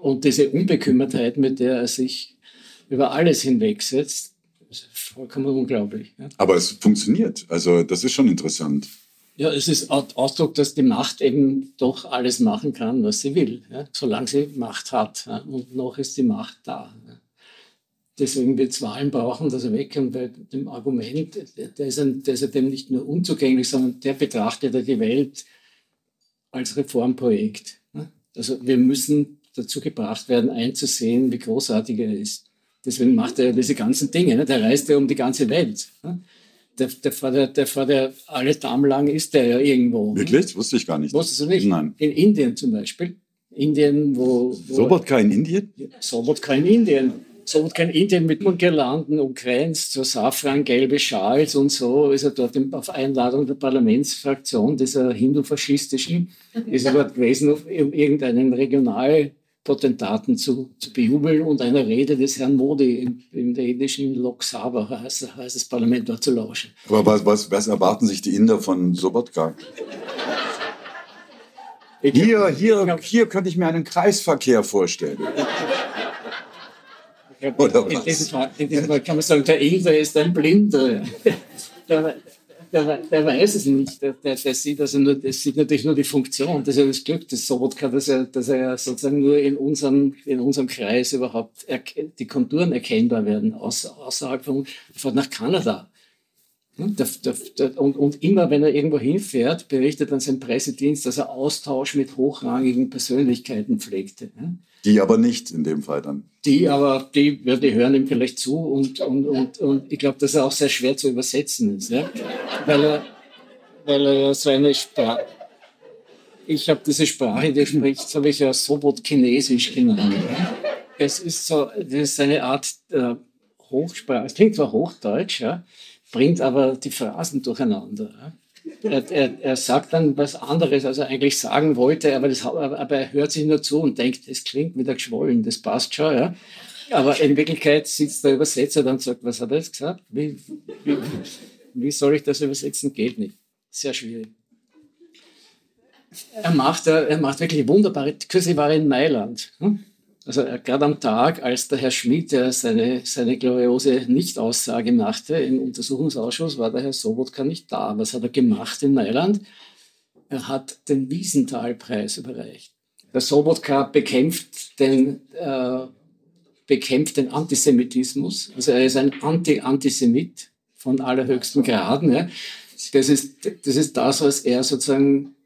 und diese Unbekümmertheit, mit der er sich über alles hinwegsetzt, ist vollkommen unglaublich. Ja. Aber es funktioniert. Also das ist schon interessant. Ja, es ist Ausdruck, dass die Macht eben doch alles machen kann, was sie will, ja, solange sie Macht hat. Ja, und noch ist die Macht da. Deswegen wird es Wahlen brauchen, dass er wegkommt, weil dem Argument, der ist, ein, der ist dem nicht nur unzugänglich, sondern der betrachtet ja die Welt als Reformprojekt. Ne? Also wir müssen dazu gebracht werden, einzusehen, wie großartig er ist. Deswegen macht er ja diese ganzen Dinge. Ne? Der reist ja um die ganze Welt. Ne? Der, der, der fährt ja alle Damen lang ist der ja irgendwo. Wirklich? Wusste ich gar nicht. Wusstest du nicht? Nein. In Indien zum Beispiel. Indien, wo... wo Sobotka in Indien? Sobotka in Indien so kein Indien mit Girlanden umkränzt, so safrangelbe Schals und so, ist er dort auf Einladung der Parlamentsfraktion dieser hindu-faschistischen, ist er dort gewesen, um irgendeinen Regionalpotentaten zu, zu bejubeln und einer Rede des Herrn Modi im, in der indischen Lok Sabha, heißt, heißt das Parlament, dort zu lauschen. Aber was, was, was erwarten sich die Inder von Sobotka? Hier, hier, hier könnte ich mir einen Kreisverkehr vorstellen. Oder in, diesem Fall, in diesem Fall kann man sagen, der Inder ist ein Blinder. Der, der, der, weiß es nicht. Der, der, der sieht also nur, der sieht natürlich nur die Funktion. Das ist ja das Glück des Sobotka, dass er, dass er sozusagen nur in unserem, in unserem Kreis überhaupt die Konturen erkennbar werden, außer, außerhalb von, fährt nach Kanada. Und, und, immer, wenn er irgendwo hinfährt, berichtet dann sein Pressedienst, dass er Austausch mit hochrangigen Persönlichkeiten pflegte. Die aber nicht in dem Fall dann. Die aber, die, ja, die hören ihm vielleicht zu und, und, und, und ich glaube, dass er auch sehr schwer zu übersetzen ist, ja? weil, er, weil er so eine Sprache ich habe diese Sprache, die spricht, das habe ich ja Sobot-Chinesisch genannt. Es ist so, das ist eine Art äh, Hochsprache. Es klingt zwar Hochdeutsch, ja, bringt aber die Phrasen durcheinander. Er, er, er, sagt dann was anderes, als er eigentlich sagen wollte, aber, das, aber er hört sich nur zu und denkt, es klingt wieder geschwollen, das passt schon. Ja. Aber in Wirklichkeit sitzt der Übersetzer dann und sagt, was hat er jetzt gesagt? Wie, wie, wie soll ich das übersetzen? Geht nicht. Sehr schwierig. Er macht, er macht wirklich wunderbare, kürzlich war in Mailand. Hm? Also gerade am Tag, als der Herr Schmidt ja seine, seine gloriose Nichtaussage machte im Untersuchungsausschuss, war der Herr Sobotka nicht da. Was hat er gemacht in Mailand? Er hat den Wiesenthal-Preis überreicht. Der Sobotka bekämpft den, äh, bekämpft den Antisemitismus. Also er ist ein Anti-Antisemit von allerhöchsten Graden. Ja. Das, ist, das ist das, was er sozusagen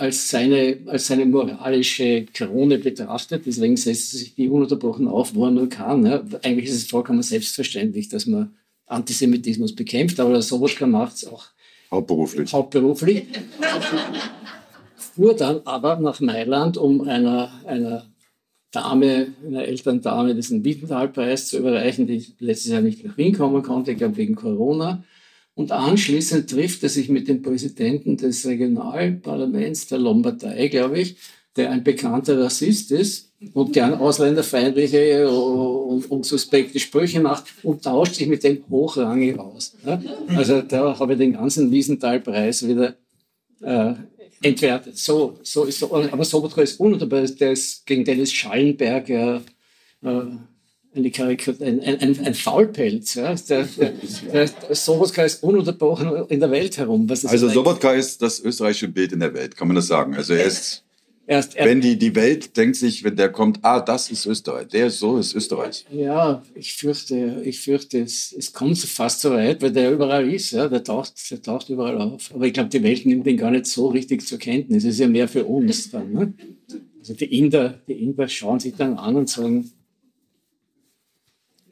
als seine, als seine moralische Krone betrachtet. Deswegen setzt sich die ununterbrochen auf, wo er nur kann. Ja. Eigentlich ist es vollkommen selbstverständlich, dass man Antisemitismus bekämpft, aber der Sobotka macht es auch hauptberuflich. hauptberuflich. Fuhr dann aber nach Mailand, um einer, einer Dame, einer älteren Dame, diesen Wietenthal-Preis zu überreichen, die letztes Jahr nicht nach Wien kommen konnte, ich glaube wegen Corona. Und anschließend trifft er sich mit dem Präsidenten des Regionalparlaments der Lombardei, glaube ich, der ein bekannter Rassist ist und gern ausländerfeindliche und, und suspekte Sprüche macht und tauscht sich mit dem hochrangig aus. Also da habe ich den ganzen Wiesenthal-Preis wieder äh, entwertet. So, so ist so. Aber Sobotka ist ununterbbar, der ist gegen Dennis Schallenberg ja, äh, eine Karikatur, ein, ein, ein Faulpelz. Ja. Der, der, der Sobotka ist ununterbrochen in der Welt herum. also Sobotka ist das österreichische Bild in der Welt, kann man das sagen. Also er ist Erst, er, wenn die, die Welt denkt sich, wenn der kommt, ah, das ist Österreich, der ist so, ist Österreich. Ja, ich fürchte, ich fürchte, es, es kommt fast so weit, weil der überall ist, ja, der taucht, der taucht überall auf. Aber ich glaube, die Welt nimmt ihn gar nicht so richtig zur Kenntnis. Es ist ja mehr für uns dann. Ne? Also die Inder, die Inder schauen sich dann an und sagen,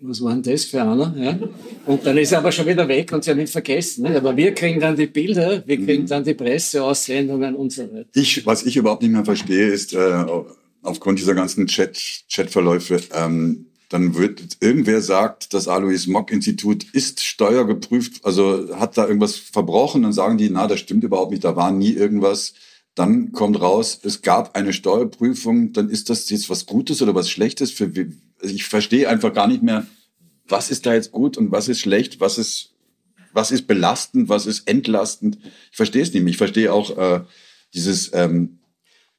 was war denn das für einer? Ja? Und dann ist er aber schon wieder weg und sie haben ihn vergessen. Ne? Aber wir kriegen dann die Bilder, wir kriegen dann die Presseaussendungen und so weiter. Ich, was ich überhaupt nicht mehr verstehe, ist, äh, aufgrund dieser ganzen Chat, Chatverläufe, ähm, dann wird irgendwer sagt, das Alois Mock Institut ist steuergeprüft, also hat da irgendwas verbrochen, dann sagen die, na, das stimmt überhaupt nicht, da war nie irgendwas. Dann kommt raus, es gab eine Steuerprüfung, dann ist das jetzt was Gutes oder was Schlechtes für ich verstehe einfach gar nicht mehr, was ist da jetzt gut und was ist schlecht, was ist, was ist belastend, was ist entlastend. Ich verstehe es nicht mehr. Ich verstehe auch äh, dieses, ähm,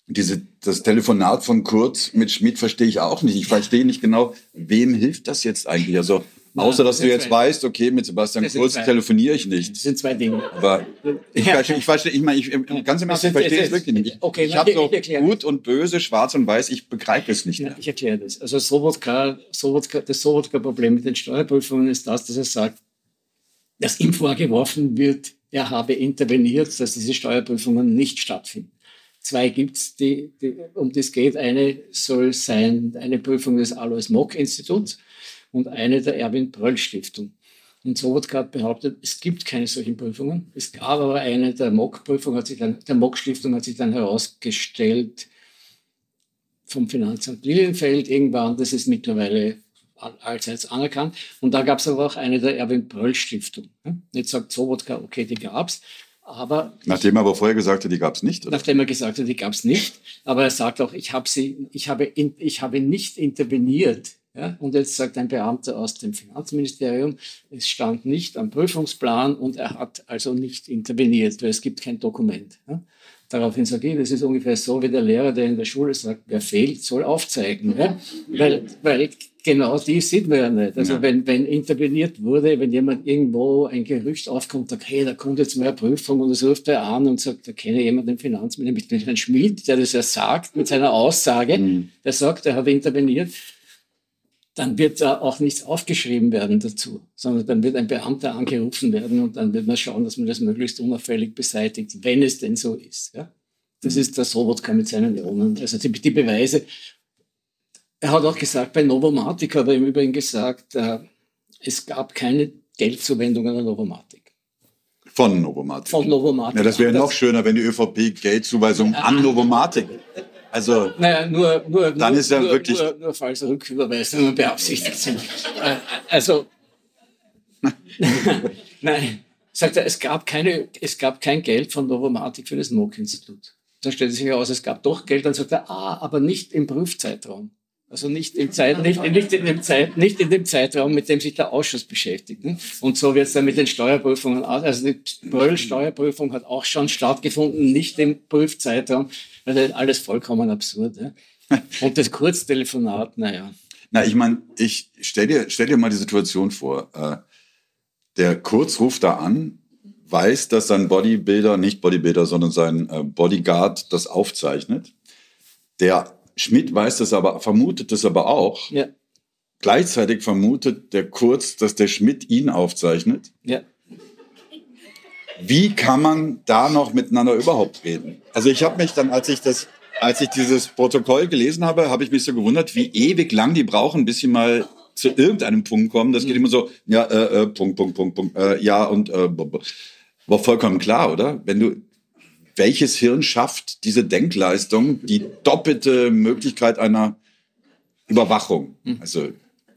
diese, das Telefonat von Kurz mit Schmidt verstehe ich auch nicht. Ich verstehe nicht genau, wem hilft das jetzt eigentlich? Also Außer, dass du jetzt weißt, okay, mit Sebastian Kurz telefoniere ich nicht. Das sind zwei Dinge. Aber ich, verstehe, ich verstehe, ich meine, ich, ganz im Ernst, ich verstehe es wirklich nicht. Okay, ich habe so gut und böse, schwarz und weiß, ich begreife es nicht. Ja, ich erkläre das. Also Sobotka, Sobotka, das Sobotka-Problem mit den Steuerprüfungen ist das, dass er sagt, dass ihm vorgeworfen wird, er habe interveniert, dass diese Steuerprüfungen nicht stattfinden. Zwei gibt's, die, die, um das geht. Eine soll sein eine Prüfung des Alois Mock Instituts und eine der Erwin Bröll Stiftung. Und Sobotka hat behauptet, es gibt keine solchen Prüfungen. Es gab aber eine der MOC-Prüfung, hat sich dann, der MOC-Stiftung hat sich dann herausgestellt vom Finanzamt Lilienfeld irgendwann, das ist mittlerweile allseits anerkannt. Und da gab es aber auch eine der Erwin Bröll Stiftung. Jetzt sagt Sobotka, okay, die gab's. Aber nachdem er aber vorher gesagt hat, die gab es nicht. Oder? Nachdem er gesagt hat, die gab es nicht. Aber er sagt auch, ich, hab sie, ich, habe in, ich habe nicht interveniert ja, und jetzt sagt ein Beamter aus dem Finanzministerium, es stand nicht am Prüfungsplan und er hat also nicht interveniert, weil es gibt kein Dokument. Ja. Daraufhin sage ich, das ist ungefähr so wie der Lehrer, der in der Schule sagt, wer fehlt, soll aufzeigen. Ja? Weil, weil genau die sieht man ja nicht. Also ja. wenn, wenn interveniert wurde, wenn jemand irgendwo ein Gerücht aufkommt, sagt, hey, da kommt jetzt mal eine Prüfung und das ruft er an und sagt, da kenne jemand den Finanzminister, mit Herrn Schmidt, der das ja sagt mit seiner Aussage, mhm. der sagt, er hat interveniert dann wird da auch nichts aufgeschrieben werden dazu, sondern dann wird ein Beamter angerufen werden und dann wird man schauen, dass man das möglichst unauffällig beseitigt, wenn es denn so ist. Ja? Das ist der Sobotka mit seinen Ionen. Also die, die, Beweise. Er hat auch gesagt, bei Novomatic hat er im Übrigen gesagt, äh, es gab keine Geldzuwendung an der Novomatic. Von Novomatic. Von Novomatic. Ja, das wäre noch schöner, wenn die ÖVP Geldzuweisung an Novomatic. Also, naja, nur, nur, dann nur, ist ja nur, wirklich. Nur, nur falls Rücküberweisungen beabsichtigt sind. Äh, also, nein, sagt er, es gab, keine, es gab kein Geld von Novomatic für das NOK-Institut. Dann stellt sich heraus, es gab doch Geld, dann sagt er, ah, aber nicht im Prüfzeitraum. Also nicht im Zeit, nicht, nicht, in dem Zeit, nicht in dem Zeitraum, mit dem sich der Ausschuss beschäftigt. Ne? Und so wird es dann mit den Steuerprüfungen. Also die Bröll-Steuerprüfung hat auch schon stattgefunden, nicht im Prüfzeitraum. Also alles vollkommen absurd. Ja? Und das Kurztelefonat, naja. Na, ich meine, ich stell dir, stell dir mal die Situation vor. Äh, der Kurz ruft da an, weiß, dass sein Bodybuilder, nicht Bodybuilder, sondern sein äh, Bodyguard das aufzeichnet. Der Schmidt weiß das aber, vermutet das aber auch. Ja. Gleichzeitig vermutet der Kurz, dass der Schmidt ihn aufzeichnet. Ja. Wie kann man da noch miteinander überhaupt reden? Also ich habe mich dann, als ich das, als ich dieses Protokoll gelesen habe, habe ich mich so gewundert, wie ewig lang die brauchen, bis sie mal zu irgendeinem Punkt kommen. Das geht immer so, ja, äh, äh, Punkt, Punkt, Punkt, Punkt, äh, ja und äh, war vollkommen klar, oder? Wenn du welches Hirn schafft diese Denkleistung, die doppelte Möglichkeit einer Überwachung? Also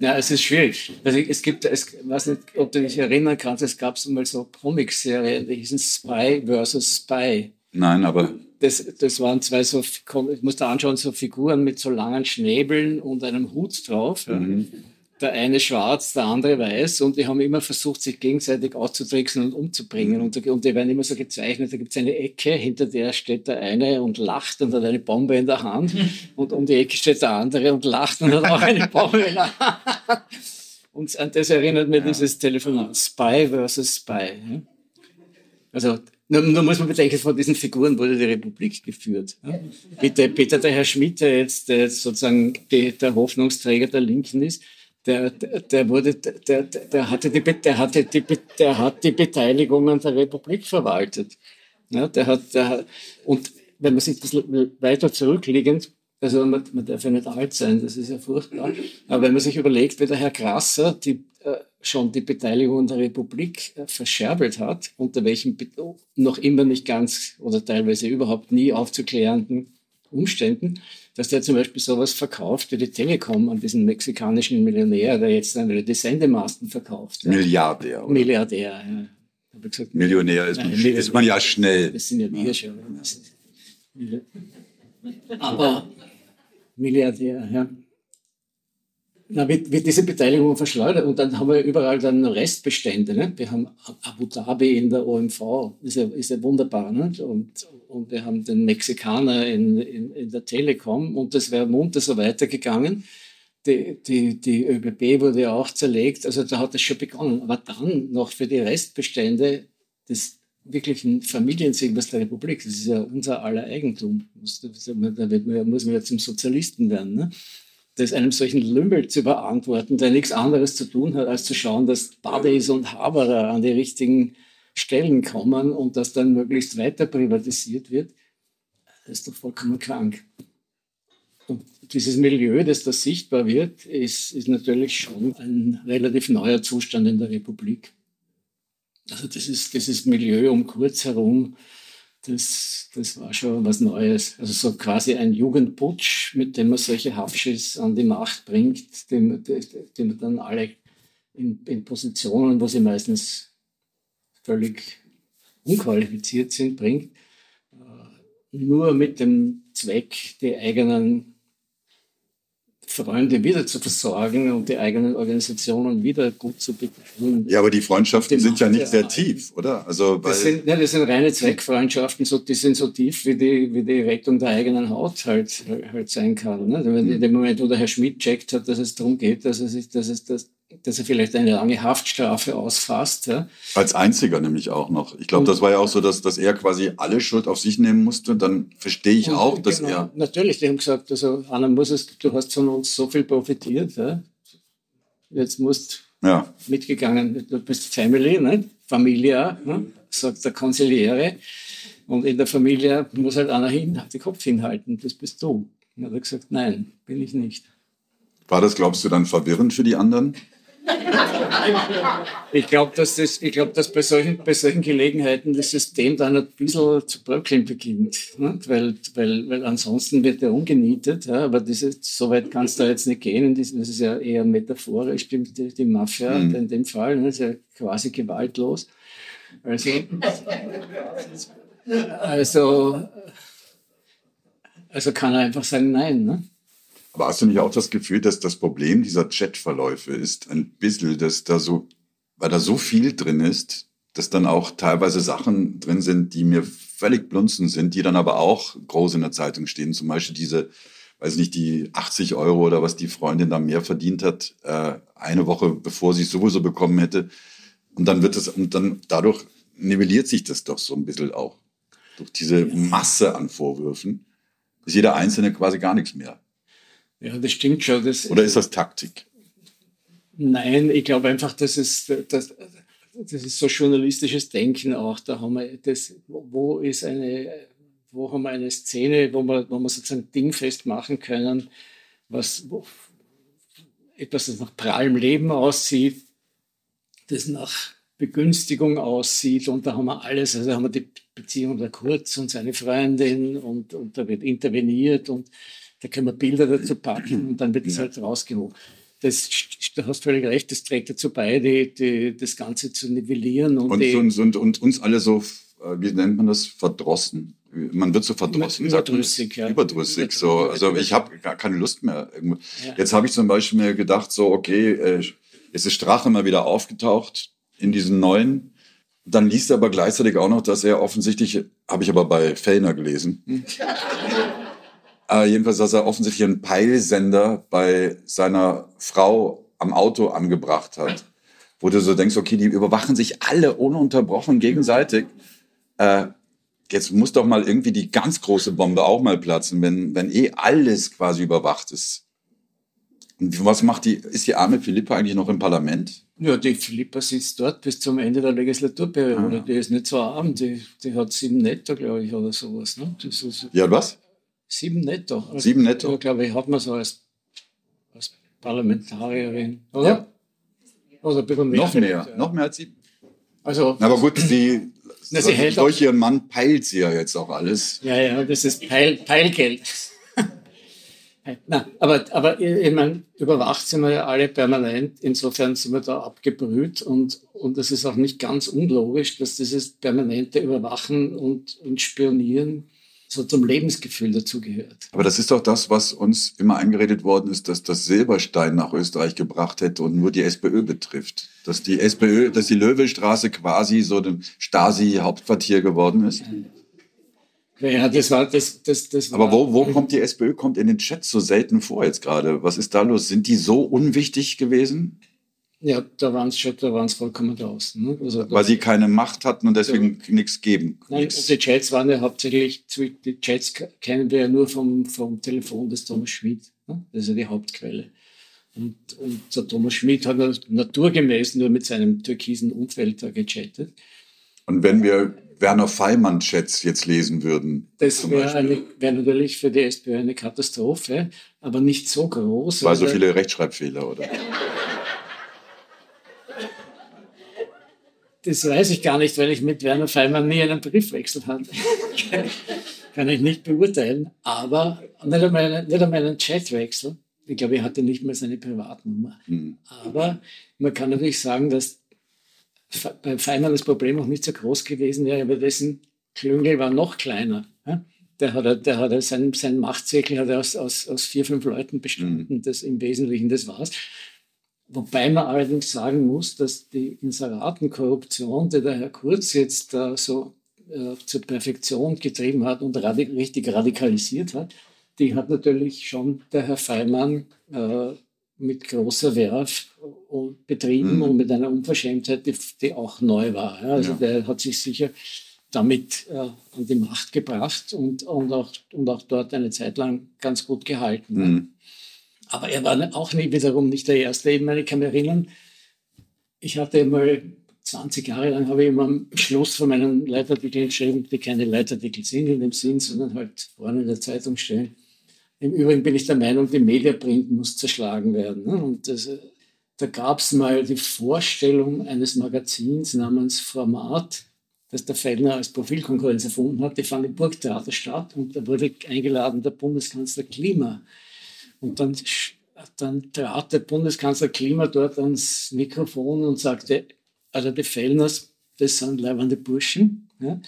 ja, es ist schwierig. Also es gibt, es, ich weiß nicht, ob du dich erinnern kannst, es gab mal so Comic-Serien, die hießen Spy versus Spy. Nein, aber. Das, das waren zwei so, ich muss da anschauen, so Figuren mit so langen Schnäbeln und einem Hut drauf. Mhm. Der eine schwarz, der andere weiß und die haben immer versucht, sich gegenseitig auszutricksen und umzubringen. Mhm. Und, und die werden immer so gezeichnet, da gibt es eine Ecke, hinter der steht der eine und lacht und hat eine Bombe in der Hand. Und um die Ecke steht der andere und lacht und hat auch eine Bombe in der Hand. Und an das erinnert mir ja. dieses Telefonat. Spy versus Spy. Also nur, nur muss man bedenken, von diesen Figuren wurde die Republik geführt. Ja? Peter, Peter, der Herr Schmidt, der jetzt, der jetzt sozusagen die, der Hoffnungsträger der Linken ist, der, der, wurde, der, der, hatte die, der, hatte die, der hat die Beteiligungen der Republik verwaltet. Ja, der hat, der, und wenn man sich das weiter zurückliegend, also man, man darf ja nicht alt sein, das ist ja furchtbar, aber wenn man sich überlegt, wie der Herr Grasser die, äh, schon die Beteiligung der Republik äh, verscherbelt hat, unter welchen noch immer nicht ganz oder teilweise überhaupt nie aufzuklärenden Umständen, dass der zum Beispiel sowas verkauft wie die Telekom an diesen mexikanischen Millionär, der jetzt dann wieder die Sendemasten verkauft. Milliardär. Oder? Milliardär, ja. Gesagt, Millionär ist, nein, man, ist man ja schnell. Das sind ja wir schon. Aber Milliardär, ja. Na, wird, wird diese Beteiligung verschleudert und dann haben wir überall dann Restbestände. Ne? Wir haben Abu Dhabi in der OMV, ist ja, ist ja wunderbar. Ne? Und, und wir haben den Mexikaner in, in, in der Telekom und das wäre munter so weitergegangen. Die, die, die ÖBB wurde ja auch zerlegt, also da hat es schon begonnen. Aber dann noch für die Restbestände des wirklichen Familiensegbers der Republik, das ist ja unser aller Eigentum. Da muss man ja zum Sozialisten werden. Ne? Das einem solchen Lümmel zu beantworten, der nichts anderes zu tun hat, als zu schauen, dass Buddies und Haberer an die richtigen Stellen kommen und das dann möglichst weiter privatisiert wird, ist doch vollkommen krank. Und dieses Milieu, das da sichtbar wird, ist, ist natürlich schon ein relativ neuer Zustand in der Republik. Also das ist dieses Milieu um kurz herum, das, das war schon was Neues. Also so quasi ein Jugendputsch, mit dem man solche Hafschis an die Macht bringt, die, die, die man dann alle in, in Positionen, wo sie meistens völlig unqualifiziert sind, bringt. Äh, nur mit dem Zweck, die eigenen Freunde wieder zu versorgen und die eigenen Organisationen wieder gut zu betreiben. Ja, aber die Freundschaften die sind ja nicht sehr tief, oder? Also, das, sind, ja, das sind reine Zweckfreundschaften, so, die sind so tief, wie die, wie die Rettung der eigenen Haut halt, halt sein kann. Ne? In dem Moment, wo der Herr Schmidt checkt hat, dass es darum geht, dass, sich, dass, es, dass, dass er vielleicht eine lange Haftstrafe ausfasst. Ja. Als einziger nämlich auch noch. Ich glaube, das war ja auch so, dass, dass er quasi alle Schuld auf sich nehmen musste. Dann verstehe ich auch, dass genau, er. Natürlich, die haben gesagt, also Anna muss es, du hast von uns so viel profitiert. Ja. Jetzt musst ja. mitgegangen, du bist Family, ne? Familie, ne? sagt der Konsiliere. Und in der Familie muss halt einer hin, den Kopf hinhalten, das bist du. Und er hat gesagt, nein, bin ich nicht. War das, glaubst du, dann verwirrend für die anderen? Ich glaube, dass, das, ich glaub, dass bei, solchen, bei solchen Gelegenheiten das System dann ein bisschen zu bröckeln beginnt. Ne? Weil, weil, weil ansonsten wird er ungenietet. Ja? Aber das ist, so weit kann es da jetzt nicht gehen. Das ist ja eher metaphorisch, die, die, Mafia mhm. in dem Fall. Ne? Das ist ja quasi gewaltlos. Also, also, also kann er einfach sagen Nein. Ne? Aber hast du nicht auch das Gefühl, dass das Problem dieser Chatverläufe ist ein bisschen, dass da so, weil da so viel drin ist, dass dann auch teilweise Sachen drin sind, die mir völlig blunzen sind, die dann aber auch groß in der Zeitung stehen. Zum Beispiel diese, weiß nicht, die 80 Euro oder was die Freundin da mehr verdient hat, äh, eine Woche bevor sie es sowieso bekommen hätte. Und dann wird es, und dann dadurch nivelliert sich das doch so ein bisschen auch. Durch diese Masse an Vorwürfen ist jeder Einzelne quasi gar nichts mehr. Ja, das stimmt schon. Das Oder ist das Taktik? Nein, ich glaube einfach, dass es, das, das ist so journalistisches Denken auch. Da haben wir das, wo ist eine, wo haben wir eine Szene, wo wir, wo wir sozusagen dingfest machen können, was, wo, etwas, das nach prallem Leben aussieht, das nach Begünstigung aussieht und da haben wir alles, also haben wir die Beziehung der Kurz und seine Freundin und, und da wird interveniert und da können wir Bilder dazu packen und dann wird es halt rausgehoben. Das, du hast völlig recht, das trägt dazu bei, die, die, das Ganze zu nivellieren. Und, und, und, und, und, uns alle so, äh, wie nennt man das, verdrossen. Man wird so verdrossen. Überdrüssig, ja. Überdrüssig, so. Also ich habe gar keine Lust mehr. Ja. Jetzt habe ich zum Beispiel mir gedacht, so, okay, äh, es ist Strache mal wieder aufgetaucht in diesen neuen. Dann liest er aber gleichzeitig auch noch, dass er offensichtlich, habe ich aber bei Fellner gelesen. Äh, jedenfalls, dass er offensichtlich einen Peilsender bei seiner Frau am Auto angebracht hat. Wo du so denkst, okay, die überwachen sich alle ununterbrochen gegenseitig. Äh, jetzt muss doch mal irgendwie die ganz große Bombe auch mal platzen, wenn, wenn eh alles quasi überwacht ist. Und was macht die, ist die arme Philippa eigentlich noch im Parlament? Ja, die Philippa sitzt dort bis zum Ende der Legislaturperiode. Ah. Die ist nicht so arm, die, die hat sieben Netto, glaube ich, oder sowas. Ne? Ist, ja, was? Sieben netto. Also, Sieben netto. Ja, glaube ich, hat man so als, als Parlamentarierin, oder? Ja. Oder ein bisschen mehr. Noch mehr, ja. noch mehr als sieben. Also, aber gut, sie, Na, sie hält durch ihren Mann peilt sie ja jetzt auch alles. Ja, ja, das ist Peil, Peilgeld. Na, aber, aber ich meine, überwacht sind wir ja alle permanent. Insofern sind wir da abgebrüht und, und das ist auch nicht ganz unlogisch, dass dieses permanente Überwachen und, und Spionieren so zum Lebensgefühl dazugehört. Aber das ist doch das, was uns immer eingeredet worden ist, dass das Silberstein nach Österreich gebracht hätte und nur die SPÖ betrifft. Dass die SPÖ, dass die Löwestraße quasi so ein Stasi-Hauptquartier geworden ist. Ja, das war das. das, das Aber wo, wo kommt die SPÖ? Kommt in den Chat so selten vor jetzt gerade. Was ist da los? Sind die so unwichtig gewesen? Ja, da waren es schon, da waren es vollkommen draußen. Ne? Also, Weil sie keine Macht hatten und deswegen ja. nichts geben. Nein, nix. die Chats waren ja hauptsächlich, die Chats kennen wir ja nur vom, vom Telefon des Thomas Schmidt. Ne? Das ist ja die Hauptquelle. Und, und der Thomas Schmidt hat naturgemäß nur mit seinem türkisen Umfeld da gechattet. Und wenn wir Werner Feimann-Chats jetzt lesen würden? Das wäre wär natürlich für die SPÖ eine Katastrophe, aber nicht so groß. Weil so viele Rechtschreibfehler, oder? Das weiß ich gar nicht, weil ich mit Werner Feimann nie einen Briefwechsel hatte. Kann ich nicht beurteilen. Aber nicht einmal, nicht einmal einen Chatwechsel. Ich glaube, er hatte nicht mehr seine Privatnummer. Mhm. Aber man kann natürlich sagen, dass bei Feimann das Problem noch nicht so groß gewesen wäre, aber dessen Klüngel war noch kleiner. Der hat, der hat sein, sein Machtzirkel hat aus, aus, aus vier, fünf Leuten bestanden. Mhm. Das im Wesentlichen das war's. Wobei man allerdings sagen muss, dass die Inseratenkorruption, die der Herr Kurz jetzt äh, so äh, zur Perfektion getrieben hat und radik richtig radikalisiert hat, die hat natürlich schon der Herr Feimann äh, mit großer Werf betrieben mhm. und mit einer Unverschämtheit, die, die auch neu war. Ja. Also ja. der hat sich sicher damit äh, an die Macht gebracht und, und, auch, und auch dort eine Zeit lang ganz gut gehalten. Mhm. Aber er war auch nie, wiederum nicht der Erste. Ich, meine, ich kann mich erinnern, ich hatte mal 20 Jahre lang, habe ich immer am Schluss von meinen Leitartikeln geschrieben, die keine Leitartikel sind in dem Sinn, sondern halt vorne in der Zeitung stehen. Im Übrigen bin ich der Meinung, die Mediaprint muss zerschlagen werden. Ne? Und das, da gab es mal die Vorstellung eines Magazins namens Format, das der Fellner als Profilkonkurrenz erfunden hat. Die fand im Burgtheater statt und da wurde eingeladen der Bundeskanzler Klima. Und dann, dann trat der Bundeskanzler Klima dort ans Mikrofon und sagte, also die Fellners, das sind leibende Burschen. Ja.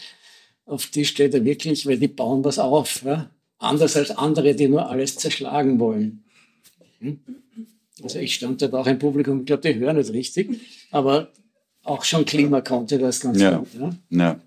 Auf die steht er wirklich, weil die bauen was auf. Ja. Anders als andere, die nur alles zerschlagen wollen. Hm? Also ich stand dort auch im Publikum, ich glaube, die hören nicht richtig, aber auch schon Klima konnte das ganz Ja. gut. Ja. Ja.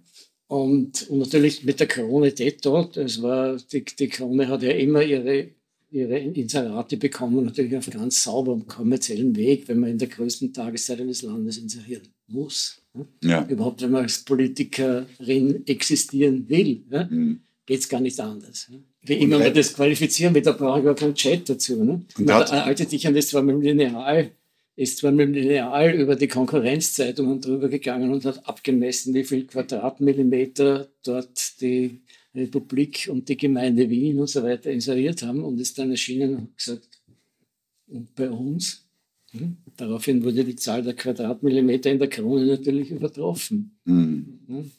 Und, und natürlich mit der Krone dort, es war, die, die Krone hat ja immer ihre, ihre Inserate bekommen, natürlich auf ganz sauberem kommerziellen Weg, wenn man in der größten Tageszeit eines Landes inserieren muss. Ja. Ja. Überhaupt, wenn man als Politikerin existieren will, ja, Mhm. geht es gar nicht anders. Ja. Wie immer man das qualifizieren will, da brauche ich gar keinen Chat dazu. Ne? Und Man hat- haltet dich an das zwar mit dem Lineal, ist zwar mit dem Lineal über die Konkurrenzzeitungen drüber gegangen und hat abgemessen, wie viel Quadratmillimeter dort die Republik und die Gemeinde Wien und so weiter inseriert haben und ist dann erschienen und gesagt, und bei uns? Hm? Daraufhin wurde die Zahl der Quadratmillimeter in der Krone natürlich übertroffen. Mhm. Hm?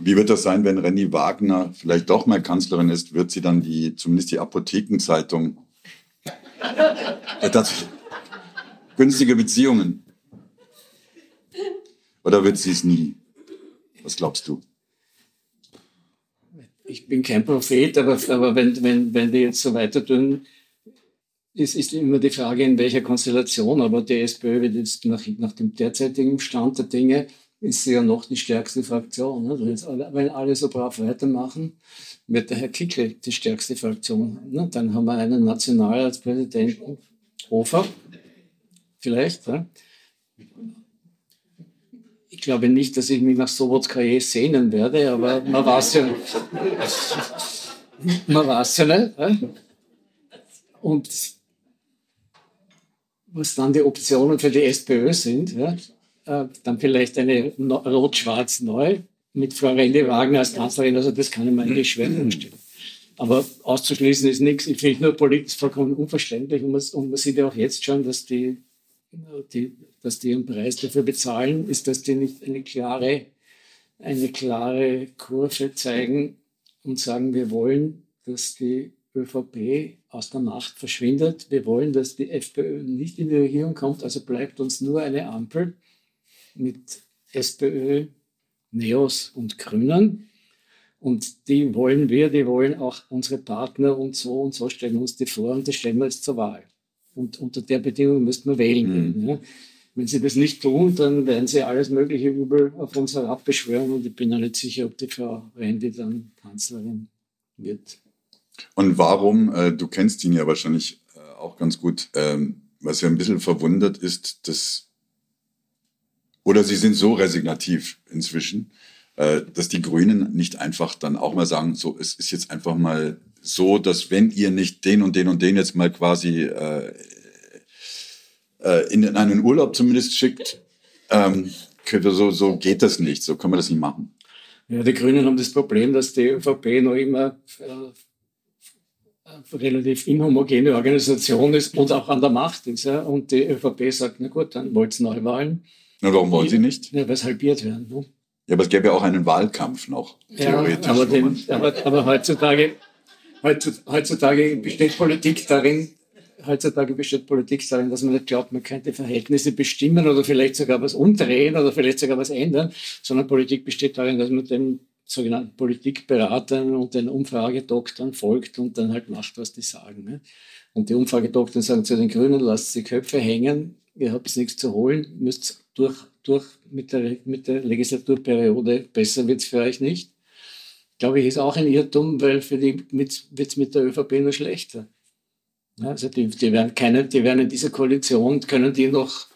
Wie wird das sein, wenn Renny Wagner vielleicht doch mal Kanzlerin ist? Wird sie dann die, zumindest die Apothekenzeitung, das, günstige Beziehungen? Oder wird sie es nie? Was glaubst du? Ich bin kein Prophet, aber, aber wenn, wenn, wenn die jetzt so weiter tun, ist, ist immer die Frage, in welcher Konstellation. Aber die SPÖ wird jetzt nach, nach dem derzeitigen Stand der Dinge, ist sie ja noch die stärkste Fraktion. Ne? Alle, wenn alle so brav weitermachen, wird der Herr Kickl die stärkste Fraktion. Ne? Dann haben wir einen Nationalratspräsidenten, Hofer, vielleicht. Ne? Ich glaube nicht, dass ich mich nach Sobotka je sehnen werde, aber man weiß ja, man weiß ja nicht. Und was dann die Optionen für die SPÖ sind, äh, dann vielleicht eine rot-schwarz neu mit Frau René Wagner als Kanzlerin, also das kann ich mir eigentlich schwer vorstellen. Aber auszuschließen ist nichts. Ich finde nur politisch vollkommen unverständlich und man, und man sieht ja auch jetzt schon, dass die, die, dass die einen Preis dafür bezahlen, ist, dass die nicht eine klare, eine klare Kurve zeigen und sagen, wir wollen, dass die ÖVP aus der Macht verschwindet. Wir wollen, dass die FPÖ nicht in die Regierung kommt, also bleibt uns nur eine Ampel mit SPÖ, Neos und Grünen. Und die wollen wir, die wollen auch unsere Partner und so und so stellen uns die vor und die stellen wir jetzt zur Wahl. Und unter der Bedingung müssten wir wählen. Mhm. Ja. Wenn sie das nicht tun, dann werden sie alles mögliche Übel auf uns herabbeschwören und ich bin ja nicht sicher, ob die Frau Rendi dann Kanzlerin wird. Und warum, äh, du kennst ihn ja wahrscheinlich äh, auch ganz gut, ähm, was ja ein bisschen verwundert ist, dass, oder sie sind so resignativ inzwischen, äh, dass die Grünen nicht einfach dann auch mal sagen, so, es ist jetzt einfach mal so, dass wenn ihr nicht den und den und den jetzt mal quasi äh, äh, in einen Urlaub zumindest schickt, ähm, so, so geht das nicht, so können wir das nicht machen. Ja, die Grünen haben das Problem, dass die ÖVP noch immer äh, eine relativ inhomogene Organisation ist und auch an der Macht ist. Ja? Und die ÖVP sagt, na gut, dann wollt ihr Neuwahlen. Na, warum wollen sie nicht? Ja, weil es halbiert werden. Ne? Ja, aber es gäbe ja auch einen Wahlkampf noch, theoretisch. Ja, aber, man- den, aber, aber heutzutage, heutzu- heutzutage besteht Politik darin, heutzutage besteht Politik darin, dass man nicht glaubt, man könnte Verhältnisse bestimmen oder vielleicht sogar was umdrehen oder vielleicht sogar was ändern, sondern Politik besteht darin, dass man den sogenannten Politikberatern und den Umfragedoktoren folgt und dann halt macht, was die sagen. Ne? Und die Umfragedoktoren sagen zu den Grünen, lasst die Köpfe hängen, ihr habt nichts zu holen, müsst durch, durch mit, der, mit der Legislaturperiode, besser wird es für euch nicht. Glaube ich, ist auch ein Irrtum, weil für die wird es mit der ÖVP nur schlechter. Also die, die, werden keine, die werden in dieser Koalition, können die noch,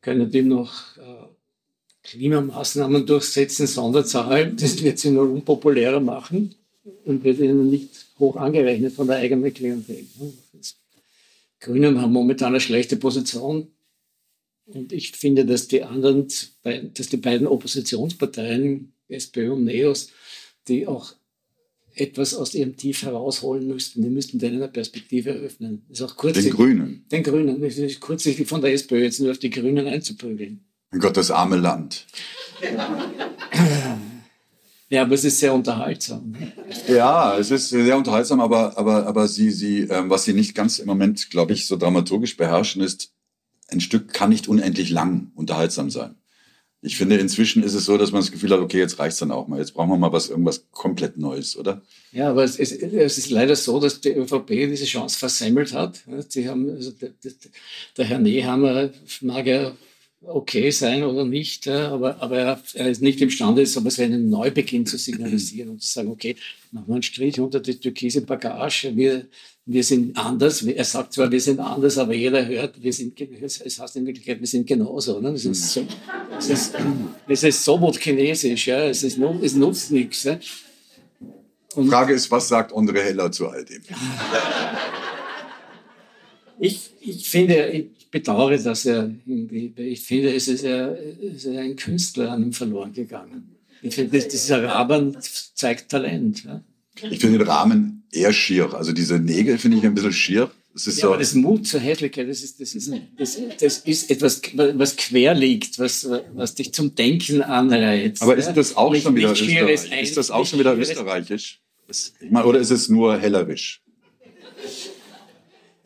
können die noch äh, Klimamaßnahmen durchsetzen, Sonderzahl, das wird sie nur unpopulärer machen und wird ihnen nicht hoch angerechnet von der eigenen Klientel. Das Grünen haben momentan eine schlechte Position und ich finde, dass die anderen, dass die beiden Oppositionsparteien, SPÖ und NEOS, die auch etwas aus ihrem Tief herausholen müssten. Die müssten denen eine Perspektive eröffnen. Ist auch kurz Den Grünen. Den Grünen. Ist kurzsichtig von der SPÖ jetzt nur auf die Grünen einzuprügeln. Mein Gott, das arme Land. Ja, aber es ist sehr unterhaltsam. Ja, es ist sehr unterhaltsam, aber, aber, aber sie, sie, ähm, was sie nicht ganz im Moment, glaube ich, so dramaturgisch beherrschen, ist, ein Stück kann nicht unendlich lang unterhaltsam sein. Ich finde, inzwischen ist es so, dass man das Gefühl hat, okay, jetzt reicht's dann auch mal. Jetzt brauchen wir mal was, irgendwas komplett Neues, oder? Ja, aber es ist, es ist leider so, dass die ÖVP diese Chance versemmelt hat. Sie haben, also der, der Herr Nehammer mag ja okay sein oder nicht, aber, aber er ist nicht imstande, so etwas wie einen Neubeginn zu signalisieren und zu sagen, okay, machen wir einen Strich unter die türkise Bagage, wir, wir sind anders. Er sagt zwar, wir sind anders, aber jeder hört, wir sind, es heißt in Wirklichkeit, wir sind genauso. Ne? Das ist so, das ist, das ist so chinesisch, ja? es, ist, es nutzt nichts. Ja? Und Frage ist, was sagt Andre Heller zu all dem? Ich, ich finde, ich bedauere dass er ich finde, es ist, er, es ist ein Künstler an ihm verloren gegangen. Ich finde, dieser Rahmen zeigt Talent. Ja. Ich finde den Rahmen eher schier. Also diese Nägel finde ich ein bisschen schier. Das ist ja, so aber das Mut zur Hässlichkeit, das ist, das ist, das, das ist etwas, was quer liegt, was, was dich zum Denken anreizt. Aber ist das auch schon wieder österreichisch? Ist das auch schon wieder österreichisch? Oder ist es nur hellerisch?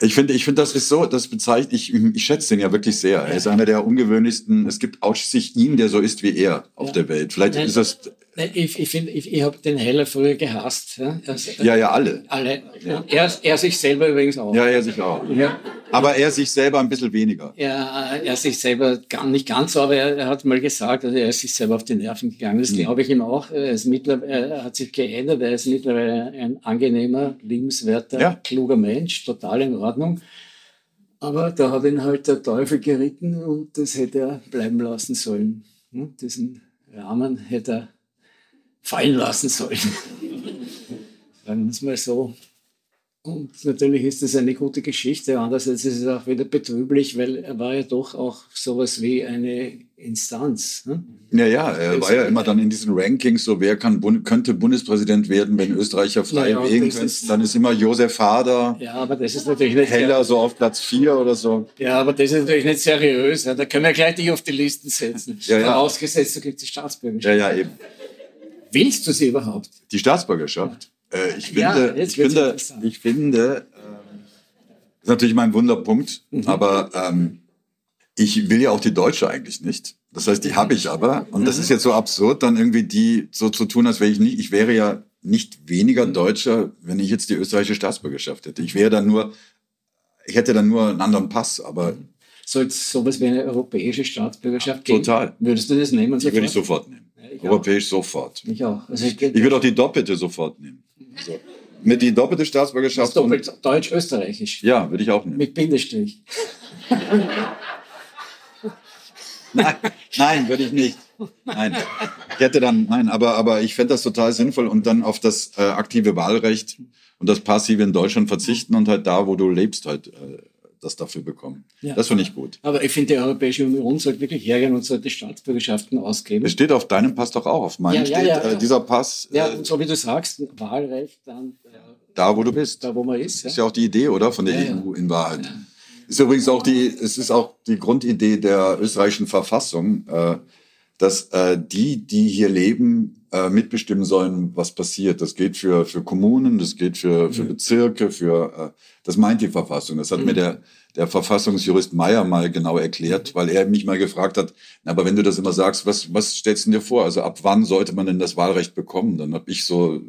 Ich finde, ich finde, das ist so, das bezeichnet, ich, ich schätze den ja wirklich sehr. Er ist einer der ungewöhnlichsten, es gibt ausschließlich ihn, der so ist wie er auf ja. der Welt. Vielleicht Nein. ist das ich, ich finde, ich, ich habe den Heller früher gehasst. Ja, also, ja, ja, alle. Alle. Er, er sich selber übrigens auch. Ja, er sich auch. Ja. Aber er sich selber ein bisschen weniger. Ja, er sich selber gar, nicht ganz so, aber er, er hat mal gesagt, also er ist sich selber auf die Nerven gegangen. Das mhm. glaube ich ihm auch. Er, ist er hat sich geändert. Er ist mittlerweile ein angenehmer, liebenswerter, ja. kluger Mensch. Total in Ordnung. Aber da hat ihn halt der Teufel geritten und das hätte er bleiben lassen sollen. Hm? Diesen Rahmen hätte er fallen lassen sollen. Sagen wir es mal so. Und natürlich ist das eine gute Geschichte. Andererseits ist es auch wieder betrüblich, weil er war ja doch auch sowas wie eine Instanz. Ne? Ja, ja, er war ja immer dann in diesen Rankings, so wer kann, könnte Bundespräsident werden, wenn Österreicher frei ja, wählen können. Dann ist immer Josef Hader. Ja, aber das ist natürlich nicht Heller so auf Platz vier oder so. Ja, aber das ist natürlich nicht seriös. Da können wir gleich dich auf die Listen setzen. Ja, ja. Vorausgesetzt, du kriegst die Staatsbürgerschaft. Ja, ja, eben. Willst du sie überhaupt? Die Staatsbürgerschaft? Äh, ich finde, ja, ich finde, ich finde, das ist natürlich mein Wunderpunkt, mhm. aber ähm, ich will ja auch die Deutsche eigentlich nicht. Das heißt, die habe ich aber. Und das mhm. ist jetzt so absurd, dann irgendwie die so zu tun, als wäre ich nicht, ich wäre ja nicht weniger mhm. Deutscher, wenn ich jetzt die österreichische Staatsbürgerschaft hätte. Ich wäre dann nur, ich hätte dann nur einen anderen Pass, aber. Soll es sowas wie eine europäische Staatsbürgerschaft geben? Total. Würdest du das nehmen? Sofort? Die würde ich sofort nehmen. Ja, Europäisch auch. sofort. Ich auch. Also ich, ich würde auch die doppelte sofort nehmen. So. Mit die doppelte Staatsbürgerschaft. doppelt deutsch-österreichisch. Ja, würde ich auch nehmen. Mit Bindestrich. nein, nein, würde ich nicht. Nein, ich hätte dann, nein, aber, aber ich fände das total sinnvoll und dann auf das äh, aktive Wahlrecht und das passive in Deutschland verzichten und halt da, wo du lebst, halt äh, das dafür bekommen. Ja. Das finde ich gut. Aber ich finde, die Europäische Union sollte wirklich hergehen und sollte Staatsbürgerschaften ausgeben. Es steht auf deinem Pass doch auch, auf meinem ja, ja, steht äh, dieser Pass. Ja, äh, und so wie du sagst, Wahlrecht dann. Äh, da, wo du bist. Da, wo man ist. Ist ja auch die Idee, oder? Von der EU in Wahrheit. Ist übrigens auch die, es ist auch die Grundidee der österreichischen Verfassung, äh, dass äh, die, die hier leben, äh, mitbestimmen sollen, was passiert. Das geht für, für Kommunen, das geht für, für mhm. Bezirke, für äh, das meint die Verfassung. Das hat mhm. mir der, der Verfassungsjurist Meyer mal genau erklärt, weil er mich mal gefragt hat, na, aber wenn du das immer sagst, was, was stellst du dir vor? Also ab wann sollte man denn das Wahlrecht bekommen? Dann habe ich so äh,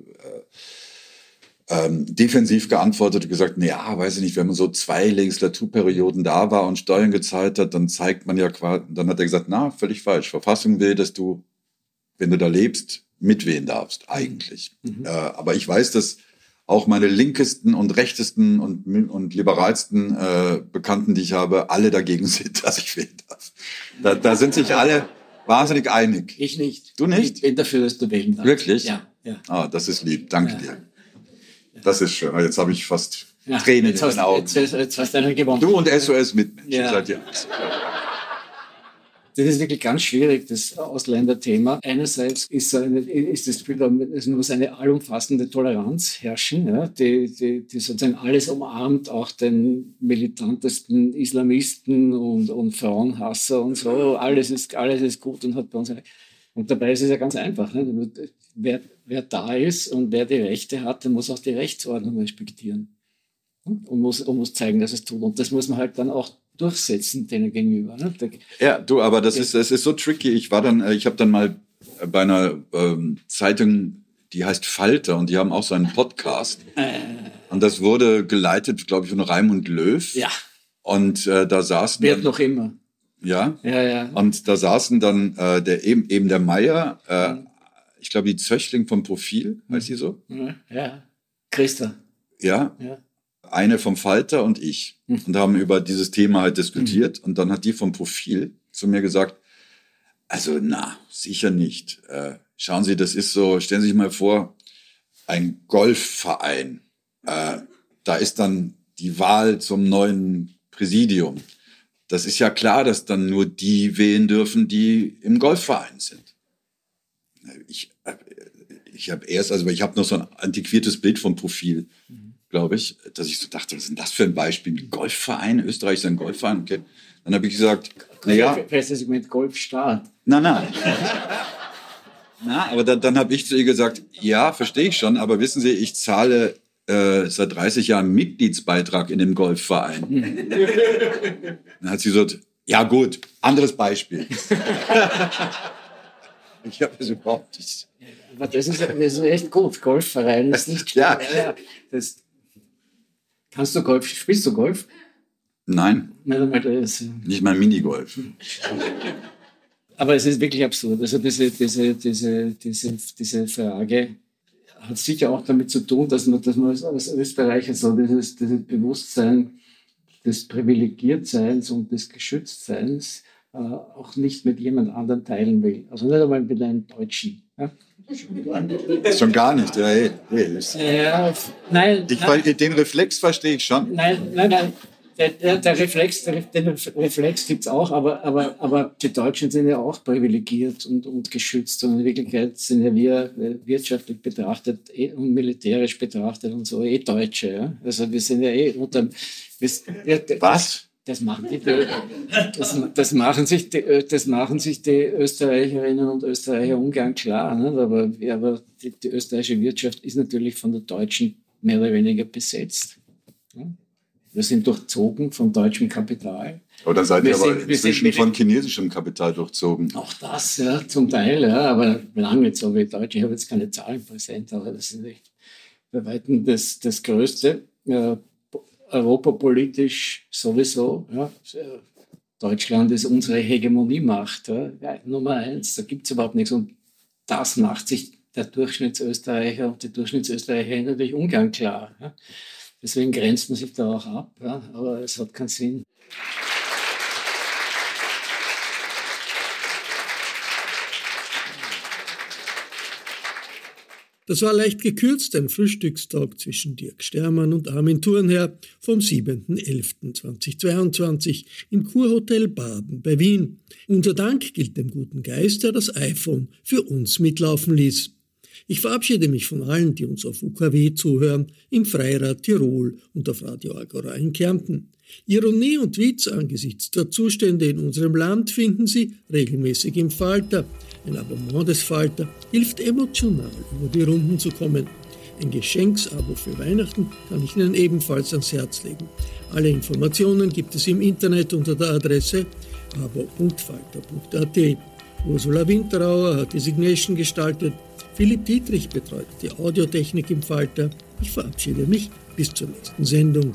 ähm, defensiv geantwortet und gesagt, na ja, weiß ich nicht, wenn man so zwei Legislaturperioden da war und Steuern gezahlt hat, dann zeigt man ja quasi, dann hat er gesagt, na, völlig falsch. Verfassung will, dass du, wenn du da lebst, mitwählen darfst, eigentlich. Mhm. Äh, aber ich weiß, dass auch meine linkesten und rechtesten und, und liberalsten äh, Bekannten, die ich habe, alle dagegen sind, dass ich wählen darf. Da, da sind sich alle wahnsinnig einig. Ich nicht. Du nicht? Ich bin dafür, dass du wählen darfst. Wirklich? Ja. ja. Ah, das ist lieb. Danke ja. dir. Das ist schön. Jetzt habe ich fast ja, Tränen in den Augen. Jetzt, jetzt, hast du einen gewonnen. Du und SOS Mitmenschen ja. seid ihr. Das ist wirklich ganz schwierig, das Ausländerthema. Einerseits ist, eine, ist das Gefühl, es muss eine allumfassende Toleranz herrschen, ja, die, die, die sozusagen alles umarmt, auch den militantesten Islamisten und, und Frauenhasser und so. Alles ist, alles ist gut und hat bei uns eine. Und dabei ist es ja ganz einfach. Ne? Wer, wer da ist und wer die Rechte hat, der muss auch die Rechtsordnung respektieren. Und muss, und muss zeigen, dass es tut. Und das muss man halt dann auch durchsetzen denen gegenüber. Ne? ja, du, aber das ist, das ist so tricky. Ich war dann, äh, ich habe dann mal bei einer ähm, Zeitung, die heißt Falter und die haben auch so einen Podcast. Äh. Und das wurde geleitet, glaube ich, von Raimund Löw. Ja. Und äh, da saßen. Wird noch immer. Ja. Ja, ja. Und da saßen dann äh, der eben, eben der Meier, äh, mhm. ich glaube die Zöchling vom Profil, heißt sie so? Ja. Christa. Ja. ja eine vom Falter und ich hm. und haben über dieses Thema halt diskutiert. Mhm. Und dann hat die vom Profil zu mir gesagt, also na, sicher nicht. Äh, schauen Sie, das ist so, stellen Sie sich mal vor, ein Golfverein. Äh, da ist dann die Wahl zum neuen Präsidium. Das ist ja klar, dass dann nur die wählen dürfen, die im Golfverein sind. Ich, äh, ich habe erst, also ich habe noch so ein antiquiertes Bild vom Profil. Glaube ich, dass ich so dachte, was ist denn das für ein Beispiel? Ein Golfverein, Österreich ist ein Golfverein, okay. Dann habe ich gesagt, naja. Mit Golfstaat. Nein, nein. Na, aber dann, dann habe ich zu ihr gesagt, ja, verstehe ich schon, aber wissen Sie, ich zahle äh, seit 30 Jahren Mitgliedsbeitrag in dem Golfverein. dann hat sie gesagt, ja gut, anderes Beispiel. ich habe das überhaupt nicht. Aber das ist, das ist echt gut. Golfverein ist nicht ja. ja. Das, Kannst du Golf? Spielst du Golf? Nein. ist, Nicht mal Minigolf. Aber es ist wirklich absurd. Also diese, diese, diese, diese, diese Frage hat sicher auch damit zu tun, dass man, dass man als Österreicher so dieses, dieses Bewusstsein des Privilegiertseins und des Geschütztseins äh, auch nicht mit jemand anderem teilen will. Also nicht einmal mit einem Deutschen. Ja? Schon gar nicht. Ja, hey, hey. ja nein, ich, nein. Den Reflex verstehe ich schon. Nein, nein, nein. Der, der, Reflex, der, den Reflex gibt es auch, aber, aber, aber die Deutschen sind ja auch privilegiert und, und geschützt. Und in Wirklichkeit sind ja wir äh, wirtschaftlich betrachtet eh, und militärisch betrachtet und so eh Deutsche. Ja? Also wir sind ja eh unter. Was? Das machen, die, das, das, machen sich die, das machen sich die Österreicherinnen und Österreicher ungern klar. Nicht? Aber, aber die, die, österreichische Wirtschaft ist natürlich von der deutschen mehr oder weniger besetzt. Wir sind durchzogen von deutschem Kapital. Oder seid ihr aber inzwischen von chinesischem Kapital durchzogen? Auch das, ja, zum Teil, ja, aber lange nicht so wie Deutsche. Ich habe jetzt keine Zahlen präsent, aber das ist echt bei weitem das, das Größte. Ja, europapolitisch sowieso. Ja. Deutschland ist unsere Hegemoniemacht. Ja. Nummer eins, da gibt es überhaupt nichts. Und das macht sich der Durchschnittsösterreicher und die Durchschnittsösterreicher natürlich ungern klar. Ja. Deswegen grenzt man sich da auch ab, aber es hat keinen Sinn. Das war leicht gekürzt ein Frühstückstag zwischen Dirk Stermann und Armin Thurnherr vom 7.11.2022 im Kurhotel Baden bei Wien. Unser Dank gilt dem guten Geist, der das iPhone für uns mitlaufen ließ. Ich verabschiede mich von allen, die uns auf UKW zuhören, im Freirad Tirol und auf Radio Agora in Kärnten. Ironie und Witz angesichts der Zustände in unserem Land finden Sie regelmäßig im Falter. Ein Abonnement des Falter hilft emotional über die Runden zu kommen. Ein Geschenksabo für Weihnachten kann ich Ihnen ebenfalls ans Herz legen. Alle Informationen gibt es im Internet unter der Adresse abo.falter.at. Ursula Winterauer hat die Signation gestaltet. Philipp Dietrich betreut die Audiotechnik im Falter. Ich verabschiede mich bis zur nächsten Sendung.